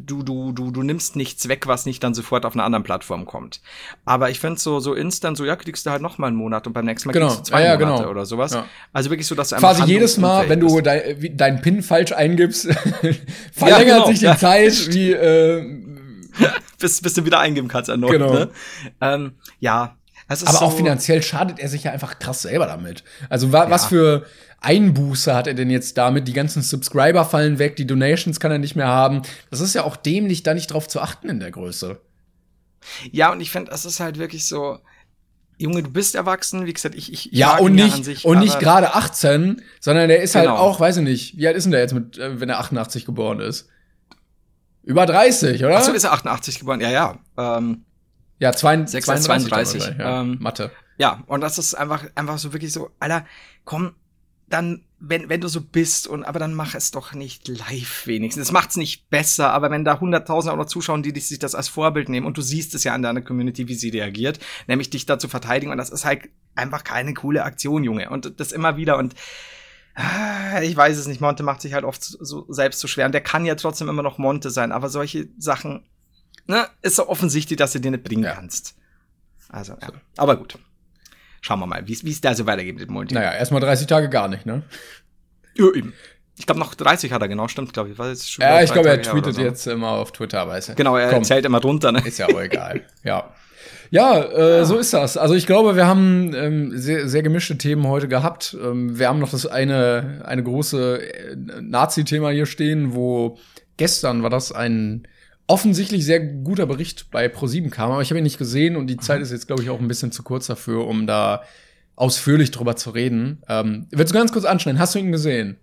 Speaker 2: du, du, du, du nimmst nichts weg, was nicht dann sofort auf einer anderen Plattform kommt. Aber ich finde so, so instant, so, ja, kriegst du halt noch mal einen Monat und beim nächsten Mal
Speaker 1: Genau.
Speaker 2: kriegst du zwei
Speaker 1: Ja, ja,
Speaker 2: Monate
Speaker 1: genau.
Speaker 2: oder sowas.
Speaker 1: Ja.
Speaker 2: Also wirklich so, dass du einfach
Speaker 1: Quasi jedes Mal, wenn du
Speaker 2: handlungsunfähig
Speaker 1: dein, deinen PIN falsch eingibst, verlängert
Speaker 2: genau.
Speaker 1: sich die. Zeit wie, äh,
Speaker 2: bis, bis du wieder eingeben kannst erneut.
Speaker 1: Genau.
Speaker 2: Ne? Ähm, ja.
Speaker 1: Aber
Speaker 2: so,
Speaker 1: auch finanziell schadet er sich ja einfach krass selber damit. Also wa was für Einbuße hat er denn jetzt damit? Die ganzen Subscriber fallen weg, die Donations kann er nicht mehr haben. Das ist ja auch dämlich, da nicht drauf zu achten in der Größe.
Speaker 2: Ja, und ich finde, es ist halt wirklich so, Junge, du bist erwachsen, wie gesagt, ich, ich
Speaker 1: Ja, und
Speaker 2: ja
Speaker 1: nicht,
Speaker 2: sich,
Speaker 1: und nicht gerade 18, sondern der ist
Speaker 2: Genau.
Speaker 1: halt auch, weiß ich nicht, wie alt ist denn der jetzt mit, äh, wenn er 88 geboren ist? Über 30, oder?
Speaker 2: Achso, ist er 88 geboren? Ja, ja. Ähm,
Speaker 1: ja, zwei,
Speaker 2: 6,
Speaker 1: 32,
Speaker 2: 32,
Speaker 1: dann wahrscheinlich, ja.
Speaker 2: ähm,
Speaker 1: Mathe.
Speaker 2: ja, und das ist einfach, einfach so wirklich so, Alter, komm, dann, wenn, wenn du so bist und, aber dann mach es doch nicht live wenigstens. Das macht's nicht besser, aber wenn da 100.000 auch noch zuschauen, die dich- sich das als Vorbild nehmen und du siehst es ja an deiner Community, wie sie reagiert, nämlich dich da zu verteidigen und das ist halt einfach keine coole Aktion, Junge. Und das immer wieder und, Ah, Ich weiß es nicht, Monte macht sich halt oft so selbst zu schwer. Und der kann ja trotzdem immer noch Monte sein, aber solche Sachen, ne, ist so offensichtlich, dass du dir nicht bringen
Speaker 1: Ja.
Speaker 2: kannst. Also, ja. Aber gut. Schauen wir mal, wie es da so weitergeht mit Monte.
Speaker 1: Naja, erstmal 30 Tage gar nicht, ne?
Speaker 2: Ja, eben. Ich glaube, noch 30 hat er genau, stimmt, glaube ich. War jetzt
Speaker 1: schon ja, ich glaube, er tweetet so. jetzt immer auf Twitter, weiß er.
Speaker 2: Genau, er Komm. zählt immer drunter, ne?
Speaker 1: Ist ja auch egal. ja. Ja, äh, ja, so ist das. Also ich glaube, wir haben ähm, sehr, sehr gemischte Themen heute gehabt. Ähm, wir haben noch das eine, eine große äh, Nazi-Thema hier stehen, wo gestern war das ein offensichtlich sehr guter Bericht bei Pro7 kam, aber ich habe ihn nicht gesehen und die Zeit ist jetzt, glaube ich, auch ein bisschen zu kurz dafür, um da ausführlich drüber zu reden. Ähm, willst du ganz kurz anschneiden? Hast du ihn gesehen?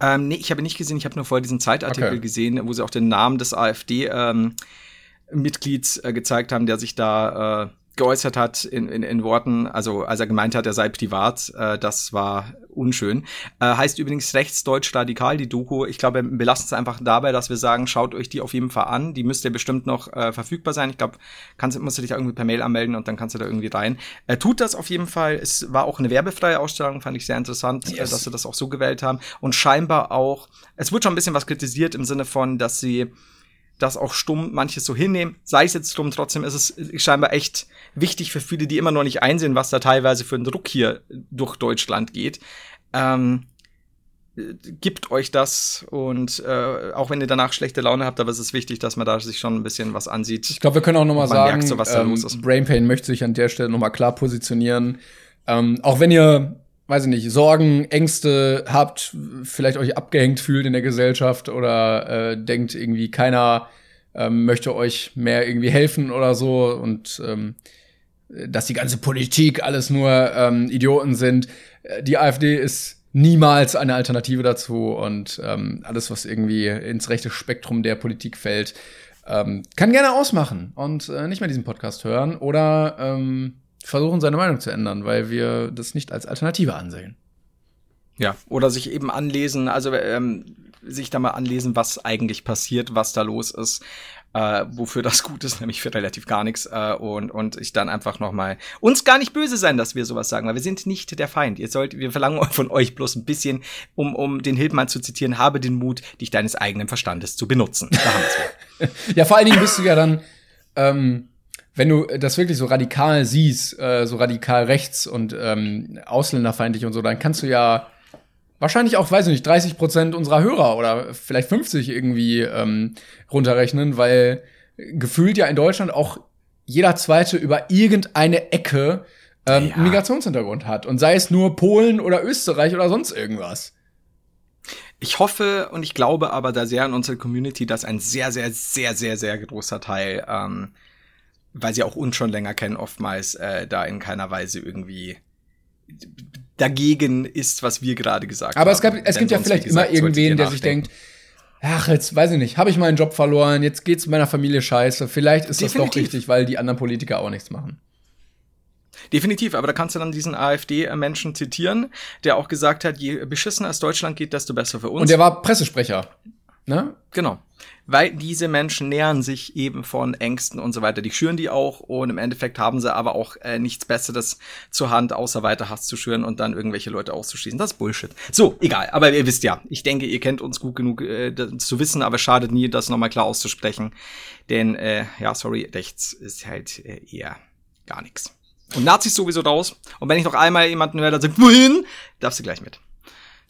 Speaker 2: Ähm, nee, ich habe ihn nicht gesehen. Ich habe nur vorher diesen Zeitartikel okay. gesehen, wo sie auch den Namen des AfD-Mitglieds ähm, äh, gezeigt haben, der sich da äh, geäußert hat in, in, in Worten, also als er gemeint hat, er sei privat, äh, das war unschön. Äh, heißt übrigens rechtsdeutsch radikal, die Doku. Ich glaube, wir belassen es einfach dabei, dass wir sagen, schaut euch die auf jeden Fall an. Die müsste bestimmt noch äh, verfügbar sein. Ich glaube, kannst, musst du dich da irgendwie per Mail anmelden und dann kannst du da irgendwie rein. Er tut das auf jeden Fall. Es war auch eine werbefreie Ausstellung, fand ich sehr interessant, äh, yes. dass sie das auch so gewählt haben. Und scheinbar auch, es wird schon ein bisschen was kritisiert im Sinne von, dass sie das auch stumm manches so hinnehmen. Sei es jetzt stumm, trotzdem ist es scheinbar echt wichtig für viele, die immer noch nicht einsehen, was da teilweise für ein Druck hier durch Deutschland geht. Ähm, gibt euch das und äh, auch wenn ihr danach schlechte Laune habt, aber es ist wichtig, dass man da sich schon ein bisschen was ansieht.
Speaker 1: Ich glaube, wir können auch noch mal sagen, merkt, so, was ähm. Brain Pain möchte sich an der Stelle noch mal klar positionieren. Ähm, auch wenn ihr weiß ich nicht, Sorgen, Ängste habt, vielleicht euch abgehängt fühlt in der Gesellschaft oder äh, denkt irgendwie keiner ähm, möchte euch mehr irgendwie helfen oder so und ähm, dass die ganze Politik alles nur ähm, Idioten sind. Äh, die AfD ist niemals eine Alternative dazu und ähm, alles, was irgendwie ins rechte Spektrum der Politik fällt, ähm, kann gerne ausmachen und äh, nicht mehr diesen Podcast hören oder ähm, versuchen, seine Meinung zu ändern, weil wir das nicht als Alternative ansehen.
Speaker 2: Ja, oder sich eben anlesen, also ähm, sich da mal anlesen, was eigentlich passiert, was da los ist, äh, wofür das gut ist, nämlich für relativ gar nichts. Äh, und, und ich dann einfach noch mal uns gar nicht böse sein, dass wir sowas sagen, weil wir sind nicht der Feind. Ihr sollt, wir verlangen von euch bloß ein bisschen, um, um den Hildmann zu zitieren, habe den Mut, dich deines eigenen Verstandes zu benutzen. Da haben
Speaker 1: wir's ja, vor allen Dingen bist du ja dann ähm, wenn du das wirklich so radikal siehst, äh, so radikal rechts und ähm, ausländerfeindlich und so, dann kannst du ja wahrscheinlich auch, weiß ich nicht, 30 Prozent unserer Hörer oder vielleicht 50 irgendwie ähm, runterrechnen, weil gefühlt ja in Deutschland auch jeder Zweite über irgendeine Ecke ähm, ja. Migrationshintergrund hat. Und sei es nur Polen oder Österreich oder sonst irgendwas.
Speaker 2: Ich hoffe und ich glaube aber da sehr an unsere Community, dass ein sehr, sehr, sehr, sehr, sehr großer Teil ähm, weil sie auch uns schon länger kennen, oftmals äh, da in keiner Weise irgendwie dagegen ist, was wir gerade gesagt
Speaker 1: Aber
Speaker 2: haben.
Speaker 1: Aber es, gab, es gibt ja vielleicht gesagt, immer irgendwen, der sich denkt, ach, jetzt weiß ich nicht, habe ich meinen Job verloren, jetzt geht's meiner Familie scheiße. Vielleicht ist Definitiv. das doch richtig, weil die anderen Politiker auch nichts machen.
Speaker 2: Definitiv, aber da kannst du dann diesen AfD-Menschen zitieren, der auch gesagt hat, je beschissener es Deutschland geht, desto besser für uns.
Speaker 1: Und der war Pressesprecher. Ne?
Speaker 2: Genau. Weil diese Menschen nähern sich eben von Ängsten und so weiter. Die schüren die auch und im Endeffekt haben sie aber auch äh, nichts Besseres zur Hand, außer weiter Hass zu schüren und dann irgendwelche Leute auszuschließen. Das ist Bullshit. So, egal. Aber ihr wisst ja, ich denke, ihr kennt uns gut genug äh, zu wissen, aber schadet nie, das nochmal klar auszusprechen. Denn, äh, ja, sorry, rechts ist halt äh, eher gar nichts. Und Nazis sowieso raus. Und wenn ich noch einmal jemanden höre, der sagt, wohin, darfst du gleich mit.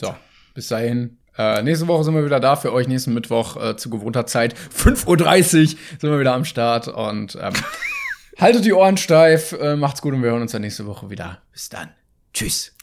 Speaker 1: So, bis dahin äh, nächste Woche sind wir wieder da für euch. Nächsten Mittwoch äh, zu gewohnter Zeit. 5.30 Uhr sind wir wieder am Start. Und ähm, haltet die Ohren steif. Äh, macht's gut und wir hören uns dann nächste Woche wieder. Bis dann. Tschüss.